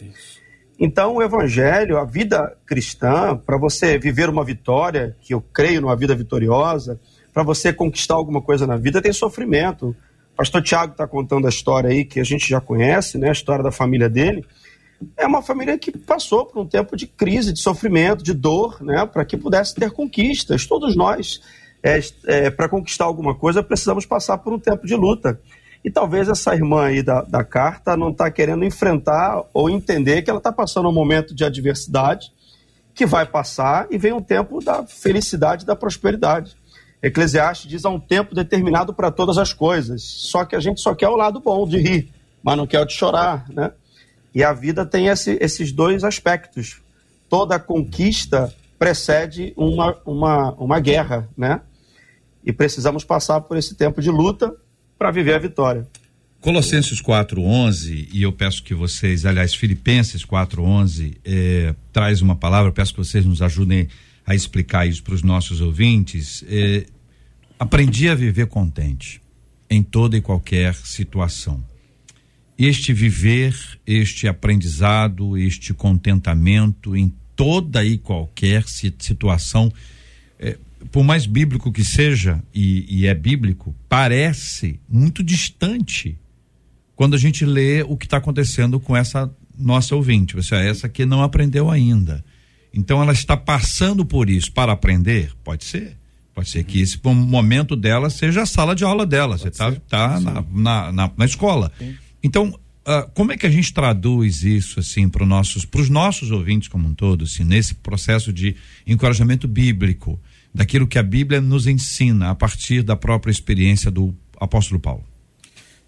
[SPEAKER 5] Então, o evangelho, a vida cristã, para você viver uma vitória, que eu creio numa vida vitoriosa, para você conquistar alguma coisa na vida, tem sofrimento. O pastor Tiago está contando a história aí que a gente já conhece, né? A história da família dele é uma família que passou por um tempo de crise, de sofrimento, de dor, né, para que pudesse ter conquistas. Todos nós, é, é, para conquistar alguma coisa, precisamos passar por um tempo de luta. E talvez essa irmã aí da, da carta não está querendo enfrentar ou entender que ela está passando um momento de adversidade que vai passar e vem um tempo da felicidade da prosperidade. Eclesiastes diz há um tempo determinado para todas as coisas. Só que a gente só quer o lado bom de rir, mas não quer o de chorar, né? E a vida tem esse, esses dois aspectos. Toda conquista precede uma, uma, uma guerra, né? E precisamos passar por esse tempo de luta para viver a vitória.
[SPEAKER 1] Colossenses 4:11 e eu peço que vocês, aliás, Filipenses 4:11 eh, traz uma palavra. Peço que vocês nos ajudem a explicar isso para os nossos ouvintes. Eh, aprendi a viver contente em toda e qualquer situação este viver, este aprendizado, este contentamento em toda e qualquer situação, é, por mais bíblico que seja, e, e é bíblico, parece muito distante quando a gente lê o que está acontecendo com essa nossa ouvinte, ou seja, essa que não aprendeu ainda. Então ela está passando por isso para aprender? Pode ser. Pode ser que esse momento dela seja a sala de aula dela. Pode Você está tá, tá na, na, na, na, escola. Sim. Então, uh, como é que a gente traduz isso assim para os nossos, os nossos ouvintes como um todo, assim, nesse processo de encorajamento bíblico, daquilo que a Bíblia nos ensina a partir da própria experiência do apóstolo Paulo?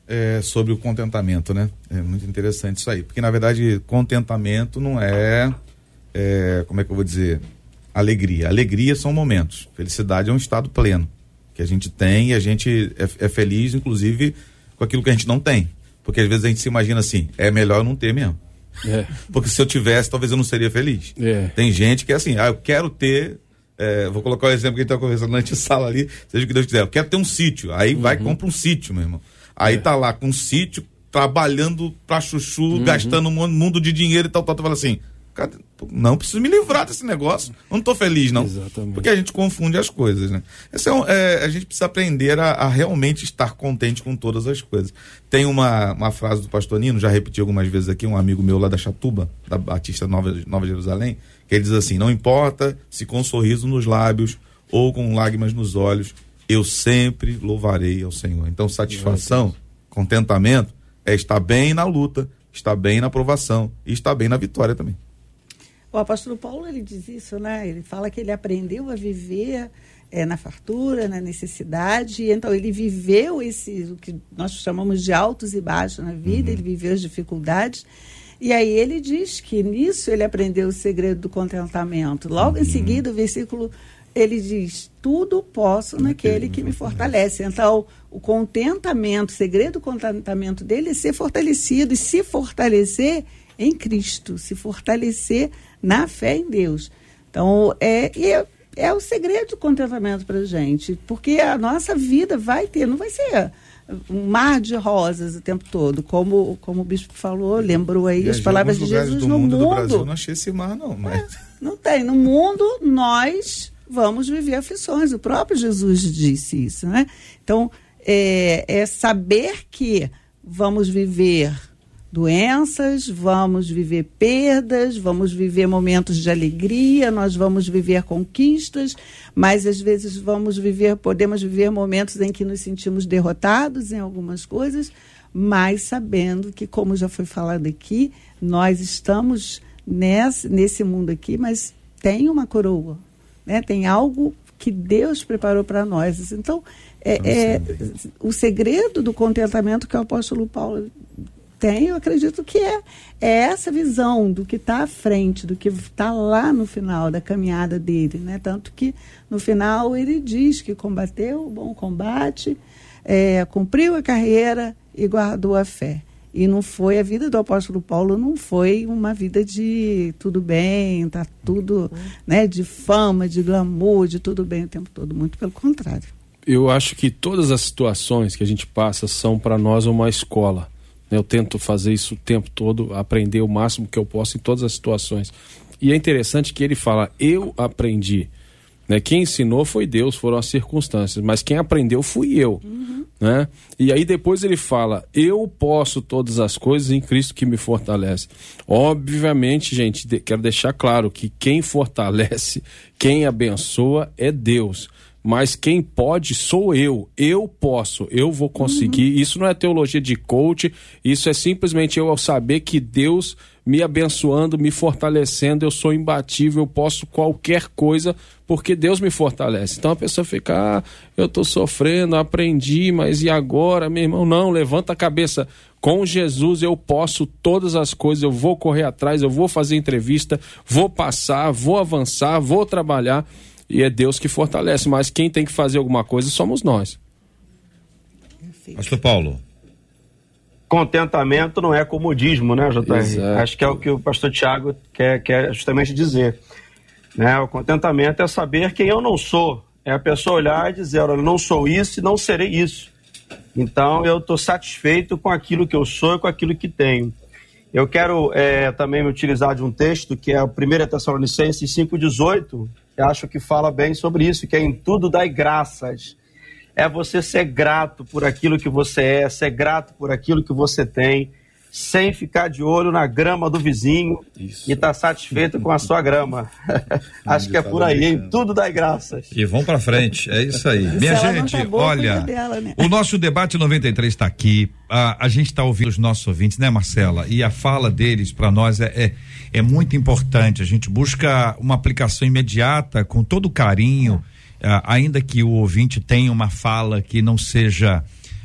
[SPEAKER 2] É, sobre o contentamento, né? É muito interessante isso aí, porque na verdade contentamento não é, é como é que eu vou dizer, alegria. Alegria são momentos, felicidade é um estado pleno que a gente tem e a gente é, é feliz, inclusive, com aquilo que a gente não tem. Porque às vezes a gente se imagina assim, é melhor não ter mesmo. É. Porque se eu tivesse, talvez eu não seria feliz. É. Tem gente que é assim, ah, eu quero ter. É, vou colocar o um exemplo que a gente está conversando na sala ali, seja o que Deus quiser. Eu quero ter um sítio. Aí uhum. vai compra um sítio, meu irmão. Aí é. tá lá com um sítio, trabalhando pra chuchu, gastando um mundo de dinheiro e tal, tal, tal. Fala assim, não preciso me livrar desse negócio. Eu não tô feliz, não.
[SPEAKER 4] Exatamente.
[SPEAKER 2] Porque a gente confunde as coisas, né? Esse é, um- é, a gente precisa aprender a, a realmente estar contente com todas as coisas. Tem uma, uma frase do pastor Nino, já repeti algumas vezes aqui, um amigo meu lá da Chatuba, da Batista Nova, Nova Jerusalém, que ele diz assim: não importa se com um sorriso nos lábios ou com lágrimas nos olhos, eu sempre louvarei ao Senhor. Então, satisfação, contentamento é estar bem na luta, estar bem na aprovação e estar bem na vitória também.
[SPEAKER 7] O apóstolo Paulo ele diz isso, né? Ele fala que ele aprendeu a viver eh, na fartura, na necessidade, então ele viveu esse o que nós chamamos de altos e baixos na vida, ele viveu as dificuldades. E aí ele diz que nisso ele aprendeu o segredo do contentamento. Logo em seguida, o versículo ele diz: Tudo posso naquele que me fortalece. Então, o contentamento, o segredo do contentamento dele é ser fortalecido e se fortalecer em Cristo, se fortalecer na fé em Deus. Então, é, é, é o segredo do contentamento para a gente, porque a nossa vida vai ter, não vai ser um mar de rosas o tempo todo, como, como o bispo falou, lembrou aí as palavras de Jesus
[SPEAKER 2] do
[SPEAKER 7] no
[SPEAKER 2] mundo,
[SPEAKER 7] mundo.
[SPEAKER 2] do Brasil, não achei esse mar, não. Mas...
[SPEAKER 7] Não tem. No mundo, nós vamos viver aflições. O próprio Jesus disse isso, né? Então, é, é saber que vamos viver doenças, vamos viver perdas, vamos viver momentos de alegria, nós vamos viver conquistas, mas às vezes vamos viver, podemos viver momentos em que nos sentimos derrotados em algumas coisas, mas sabendo que, como já foi falado aqui, nós estamos nesse, nesse mundo aqui, mas tem uma coroa, né? tem algo que Deus preparou para nós. Então, é, é o segredo do contentamento que o apóstolo Paulo tem, eu acredito que é, é essa visão do que está à frente, do que está lá no final da caminhada dele. Né? Tanto que no final ele diz que combateu o bom combate, é, cumpriu a carreira e guardou a fé. E não foi a vida do apóstolo Paulo não foi uma vida de tudo bem, tá tudo, né, de fama, de glamour, de tudo bem o tempo todo, muito pelo contrário.
[SPEAKER 4] Eu acho que todas as situações que a gente passa são para nós uma escola. Né? Eu tento fazer isso o tempo todo, aprender o máximo que eu posso em todas as situações. E é interessante que ele fala: eu aprendi. Né? Quem ensinou foi Deus, foram as circunstâncias, mas quem aprendeu fui eu. Né? E aí depois ele fala: Eu posso todas as coisas em Cristo que me fortalece. Obviamente, gente, de- quero deixar claro que quem fortalece, quem abençoa é Deus. Mas quem pode sou eu. Eu posso, eu vou conseguir. Isso não é teologia de coach, isso é simplesmente eu ao saber que Deus me abençoando, me fortalecendo, eu sou imbatível, eu posso qualquer coisa porque Deus me fortalece. Então a pessoa fica, ah, eu tô sofrendo, aprendi, mas e agora, meu irmão? Não, levanta a cabeça. Com Jesus eu posso todas as coisas, eu vou correr atrás, eu vou fazer entrevista, vou passar, vou avançar, vou trabalhar. E é Deus que fortalece, mas quem tem que fazer alguma coisa somos nós.
[SPEAKER 1] Pastor Paulo.
[SPEAKER 5] contentamento não é comodismo, né, JR?
[SPEAKER 4] Exato.
[SPEAKER 5] Acho que é o que o pastor Tiago quer, quer justamente dizer. Né? O contentamento é saber quem eu não sou. É a pessoa olhar e dizer, olha, eu não sou isso e não serei isso. Então eu estou satisfeito com aquilo que eu sou e com aquilo que tenho. Eu quero é, também me utilizar de um texto que é o 1 Tessalonicenses 5,18, acho que fala bem sobre isso, que é em tudo dai graças. É você ser grato por aquilo que você é, ser grato por aquilo que você tem, sem ficar de olho na grama do vizinho
[SPEAKER 4] Isso.
[SPEAKER 5] e estar satisfeito com a sua grama. Acho que é por aí, em tudo dai graças.
[SPEAKER 1] E vão pra frente, é isso aí. Minha
[SPEAKER 7] não
[SPEAKER 1] gente,
[SPEAKER 7] tá boa,
[SPEAKER 1] olha,
[SPEAKER 7] dela, né?
[SPEAKER 1] o nosso debate 93 está aqui. A, a gente está ouvindo os nossos ouvintes, né, Marcela? E a fala deles para nós é, é, é muito importante. A gente busca uma aplicação imediata, com todo carinho, ah, ainda que o ouvinte tenha uma fala que não seja.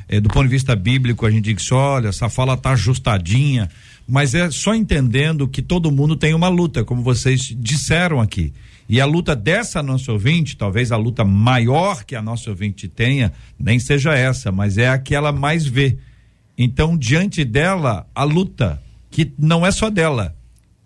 [SPEAKER 1] Eh, do ponto de vista bíblico, a gente diz: olha, essa fala tá ajustadinha, mas é só entendendo que todo mundo tem uma luta, como vocês disseram aqui. E a luta dessa nossa ouvinte, talvez a luta maior que a nossa ouvinte tenha, nem seja essa, mas é a que ela mais vê. Então, diante dela, a luta, que não é só dela,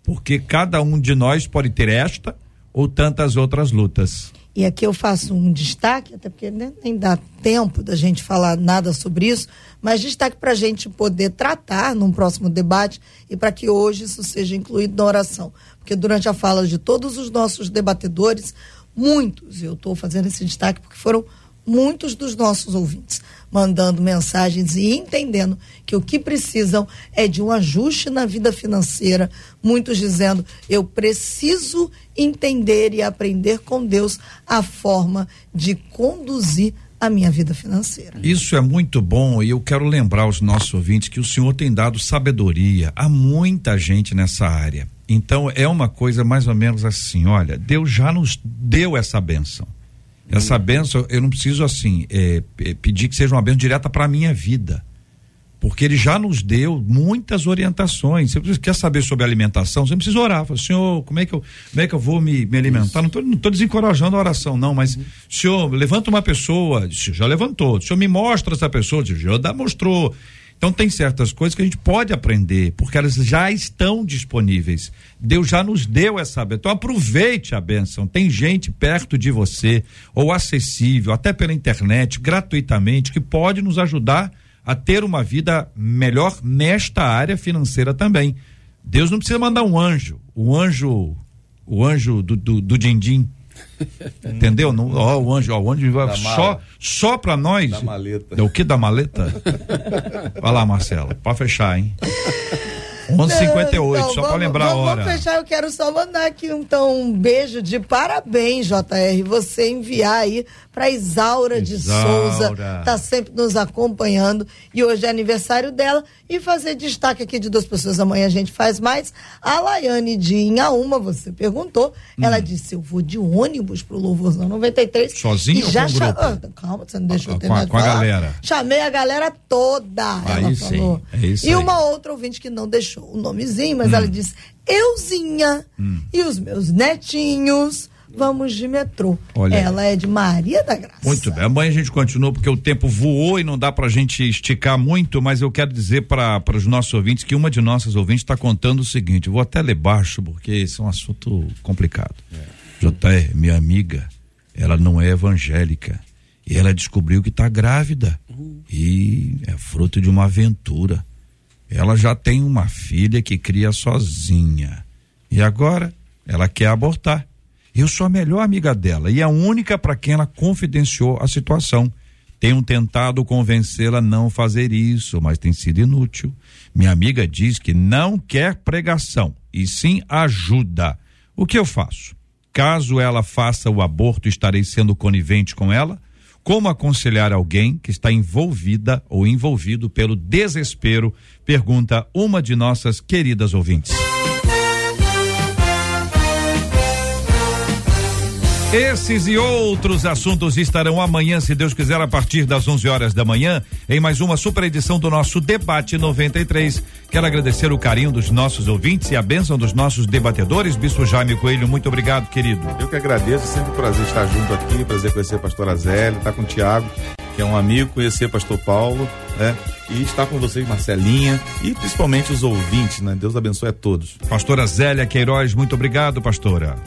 [SPEAKER 1] porque cada um de nós pode ter esta ou tantas outras lutas.
[SPEAKER 3] E aqui eu faço um destaque, até porque nem, nem dá tempo da gente falar nada sobre isso, mas destaque para a gente poder tratar num próximo debate e para que hoje isso seja incluído na oração. Porque durante a fala de todos os nossos debatedores, muitos, eu estou fazendo esse destaque porque foram muitos dos nossos ouvintes mandando mensagens e entendendo que o que precisam é de um ajuste na vida financeira. Muitos dizendo: eu preciso entender e aprender com Deus a forma de conduzir a minha vida financeira.
[SPEAKER 1] Isso é muito bom e eu quero lembrar aos nossos ouvintes que o Senhor tem dado sabedoria a muita gente nessa área. Então é uma coisa mais ou menos assim: olha, Deus já nos deu essa benção. Essa benção, eu não preciso assim é, é, pedir que seja uma benção direta para a minha vida. Porque ele já nos deu muitas orientações. Você quer saber sobre alimentação, você não precisa orar. Fala, senhor, como é que eu, como é que eu vou me, me alimentar? Isso. Não estou desencorajando a oração, não, mas uhum. senhor, levanta uma pessoa, já levantou. O senhor me mostra essa pessoa, já mostrou. Então tem certas coisas que a gente pode aprender, porque elas já estão disponíveis. Deus já nos deu essa bênção. Então aproveite a bênção. Tem gente perto de você, ou acessível, até pela internet, gratuitamente, que pode nos ajudar a ter uma vida melhor nesta área financeira também. Deus não precisa mandar um anjo, o anjo, o anjo do, do, do din-din Entendeu? Não, ó, o anjo, ó, o anjo vai só, só pra nós. Da
[SPEAKER 2] maleta.
[SPEAKER 1] O que da maleta? vai lá, Marcelo, pra fechar, hein? 11:58 então, só para lembrar
[SPEAKER 3] vamos,
[SPEAKER 1] a hora.
[SPEAKER 3] Vamos fechar, eu quero só mandar aqui então um beijo de parabéns, JR, você enviar aí para Isaura, Isaura de Souza, tá sempre nos acompanhando e hoje é aniversário dela e fazer destaque aqui de duas pessoas, amanhã a gente faz mais. A Laiane de Inhaúma, você perguntou, hum. ela disse, eu vou de ônibus pro Louvorzão 93.
[SPEAKER 1] Sozinho
[SPEAKER 3] e já
[SPEAKER 1] ou com?
[SPEAKER 3] Ah, calma, você não deixou
[SPEAKER 1] eu ter com, a, com a galera.
[SPEAKER 3] Chamei a galera toda,
[SPEAKER 1] aí
[SPEAKER 3] ela
[SPEAKER 1] sim,
[SPEAKER 3] falou.
[SPEAKER 1] É isso
[SPEAKER 3] e
[SPEAKER 1] aí.
[SPEAKER 3] uma outra ouvinte que não deixou o nomezinho, mas hum. ela disse, euzinha hum. e os meus netinhos vamos de metrô. Olha Ela é de Maria da Graça.
[SPEAKER 1] Muito bem. Amanhã a gente continua porque o tempo voou e não dá pra gente esticar muito, mas eu quero dizer para os nossos ouvintes que uma de nossas ouvintes está contando o seguinte, vou até ler baixo porque esse é um assunto complicado. É. JR, minha amiga, ela não é evangélica e ela descobriu que está grávida uhum. e é fruto de uma aventura. Ela já tem uma filha que cria sozinha e agora ela quer abortar. Eu sou a melhor amiga dela e a única para quem ela confidenciou a situação. Tenho tentado convencê-la a não fazer isso, mas tem sido inútil. Minha amiga diz que não quer pregação, e sim ajuda. O que eu faço? Caso ela faça o aborto, estarei sendo conivente com ela? Como aconselhar alguém que está envolvida ou envolvido pelo desespero? Pergunta uma de nossas queridas ouvintes. Esses e outros assuntos estarão amanhã, se Deus quiser, a partir das 11 horas da manhã, em mais uma super edição do nosso Debate 93. Quero agradecer o carinho dos nossos ouvintes e a bênção dos nossos debatedores. Bispo Jaime Coelho, muito obrigado, querido.
[SPEAKER 2] Eu que agradeço, sempre um prazer estar junto aqui, prazer conhecer a pastora Zélia, estar com o Tiago, que é um amigo, conhecer o pastor Paulo, né? E estar com vocês, Marcelinha, e principalmente os ouvintes, né? Deus abençoe a todos.
[SPEAKER 1] Pastora Zélia Queiroz, muito obrigado, pastora.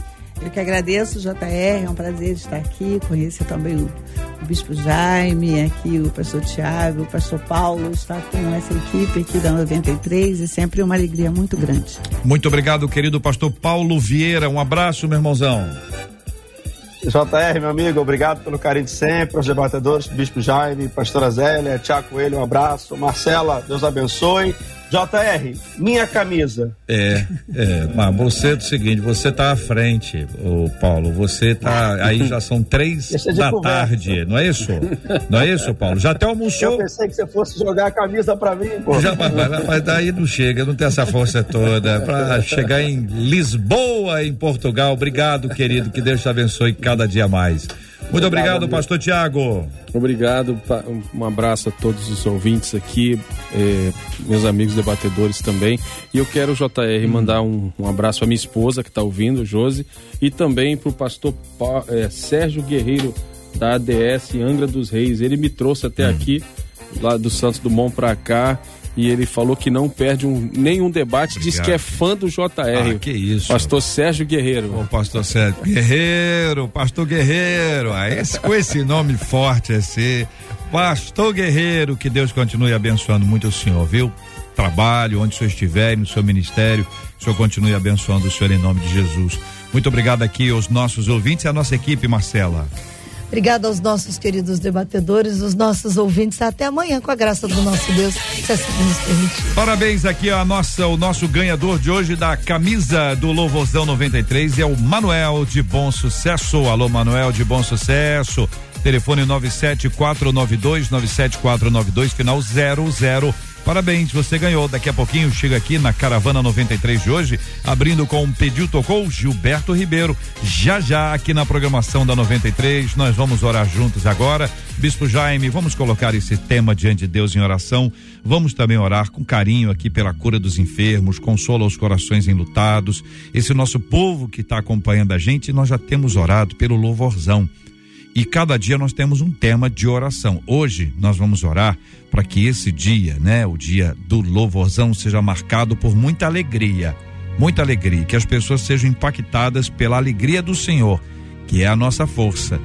[SPEAKER 7] Eu que agradeço, JR, é um prazer estar aqui, conhecer também o, o Bispo Jaime, aqui o pastor Tiago, o pastor Paulo, estar com essa equipe aqui da 93 é sempre uma alegria muito grande.
[SPEAKER 1] Muito obrigado, querido pastor Paulo Vieira. Um abraço, meu irmãozão.
[SPEAKER 5] JR, meu amigo, obrigado pelo carinho de sempre, aos debatedores, Bispo Jaime, pastora Zélia, Tiago Coelho, um abraço. Marcela, Deus abençoe. JR, minha camisa.
[SPEAKER 1] É, é, mas você é o seguinte, você tá à frente, o Paulo, você tá, aí já são três da tarde, não é isso? Não é isso, Paulo? Já até almoçou?
[SPEAKER 5] Eu pensei que você fosse jogar a camisa pra mim, pô.
[SPEAKER 1] Já, mas, mas, mas daí não chega, não tem essa força toda, pra chegar em Lisboa, em Portugal, obrigado, querido, que Deus te abençoe cada dia mais. Muito obrigado, pastor Tiago.
[SPEAKER 4] Obrigado, um abraço a todos os ouvintes aqui, eh, meus amigos debatedores também. E eu quero, JR, hum. mandar um, um abraço à minha esposa que está ouvindo, Josi, e também para o pastor eh, Sérgio Guerreiro, da ADS Angra dos Reis. Ele me trouxe até hum. aqui, lá do Santos Dumont para cá, e ele falou que não perde um, nenhum debate,
[SPEAKER 1] Obrigado.
[SPEAKER 4] diz que é fã do JR.
[SPEAKER 1] Ah, que isso.
[SPEAKER 4] Pastor Sérgio Guerreiro.
[SPEAKER 1] Ô, pastor Sérgio Guerreiro, pastor Guerreiro, ah, esse, com esse nome forte esse, pastor Guerreiro, que Deus continue abençoando muito o senhor, viu? Trabalho, onde o senhor estiver, no seu ministério, o senhor continue abençoando o senhor em nome de Jesus. Muito obrigado aqui aos nossos ouvintes e à nossa equipe, Marcela.
[SPEAKER 3] Obrigada aos nossos queridos debatedores, os nossos ouvintes. Até amanhã, com a graça do nosso Deus, se assim nos permitir.
[SPEAKER 1] Parabéns aqui a nossa, o nosso ganhador de hoje da camisa do Louvorzão 93 é o Manuel de Bom Sucesso. Alô, Manuel de Bom Sucesso. Telefone 97492 97492 final 00. Parabéns, você ganhou. Daqui a pouquinho chega aqui na Caravana 93 de hoje, abrindo com um pediu tocou Gilberto Ribeiro. Já já aqui na programação da 93, nós vamos orar juntos agora. Bispo Jaime, vamos colocar esse tema diante de Deus em oração. Vamos também orar com carinho aqui pela cura dos enfermos, consola os corações enlutados. Esse nosso povo que está acompanhando a gente, nós já temos orado pelo louvorzão. E cada dia nós temos um tema de oração. Hoje nós vamos orar para que esse dia, né, o dia do louvorzão, seja marcado por muita alegria, muita alegria, que as pessoas sejam impactadas pela alegria do Senhor, que é a nossa força.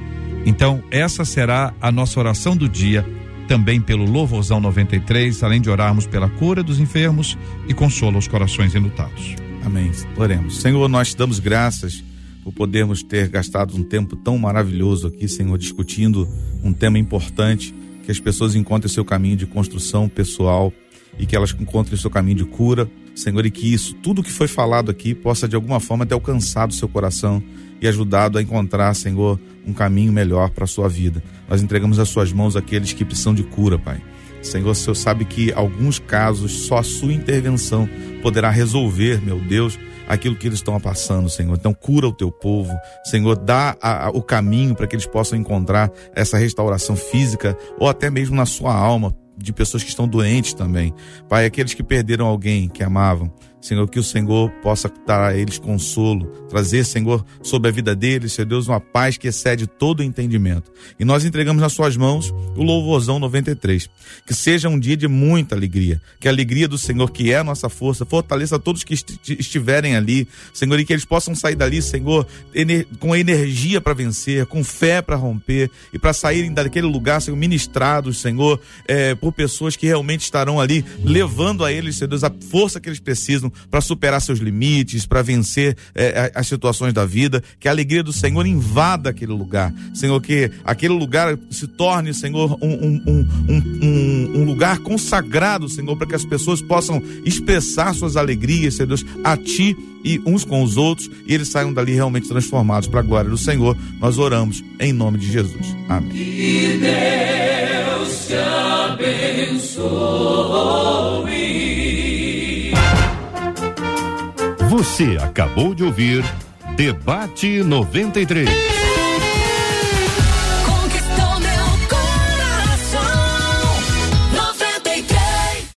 [SPEAKER 1] Então, essa será a nossa oração do dia, também pelo Louvorzão 93, além de orarmos pela cura dos enfermos e consola os corações enlutados.
[SPEAKER 2] Amém. Oremos. Senhor, nós te damos graças por podermos ter gastado um tempo tão maravilhoso aqui, Senhor, discutindo um tema importante, que as pessoas encontrem seu caminho de construção pessoal e que elas encontrem seu caminho de cura, Senhor, e que isso, tudo que foi falado aqui, possa de alguma forma ter alcançado seu coração e ajudado a encontrar, Senhor, um caminho melhor para a sua vida. Nós entregamos às suas mãos aqueles que precisam de cura, Pai. Senhor, o Senhor sabe que alguns casos só a sua intervenção poderá resolver, meu Deus, aquilo que eles estão passando, Senhor. Então, cura o teu povo, Senhor, dá a, a, o caminho para que eles possam encontrar essa restauração física ou até mesmo na sua alma, de pessoas que estão doentes também. Pai, aqueles que perderam alguém que amavam, Senhor, que o Senhor possa dar a eles consolo, trazer, Senhor, sobre a vida deles, Senhor Deus, uma paz que excede todo entendimento. E nós entregamos nas suas mãos o louvorzão 93. Que seja um dia de muita alegria, que a alegria do Senhor, que é a nossa força, fortaleça todos que est estiverem ali, Senhor, e que eles possam sair dali, Senhor, com energia para vencer, com fé para romper e para saírem daquele lugar, Senhor, ministrados, Senhor, é, por pessoas que realmente estarão ali levando a eles, Senhor Deus, a força que eles precisam para superar seus limites, para vencer é, as situações da vida, que a alegria do Senhor invada aquele lugar, Senhor, que aquele lugar se torne, Senhor, um, um, um, um lugar consagrado, Senhor, para que as pessoas possam expressar suas alegrias, Senhor Deus, a Ti e uns com os outros, e eles saiam dali realmente transformados para a glória do Senhor. Nós oramos em nome de Jesus. Amém.
[SPEAKER 8] Que Deus te abençoe.
[SPEAKER 6] Você acabou de ouvir Debate 93.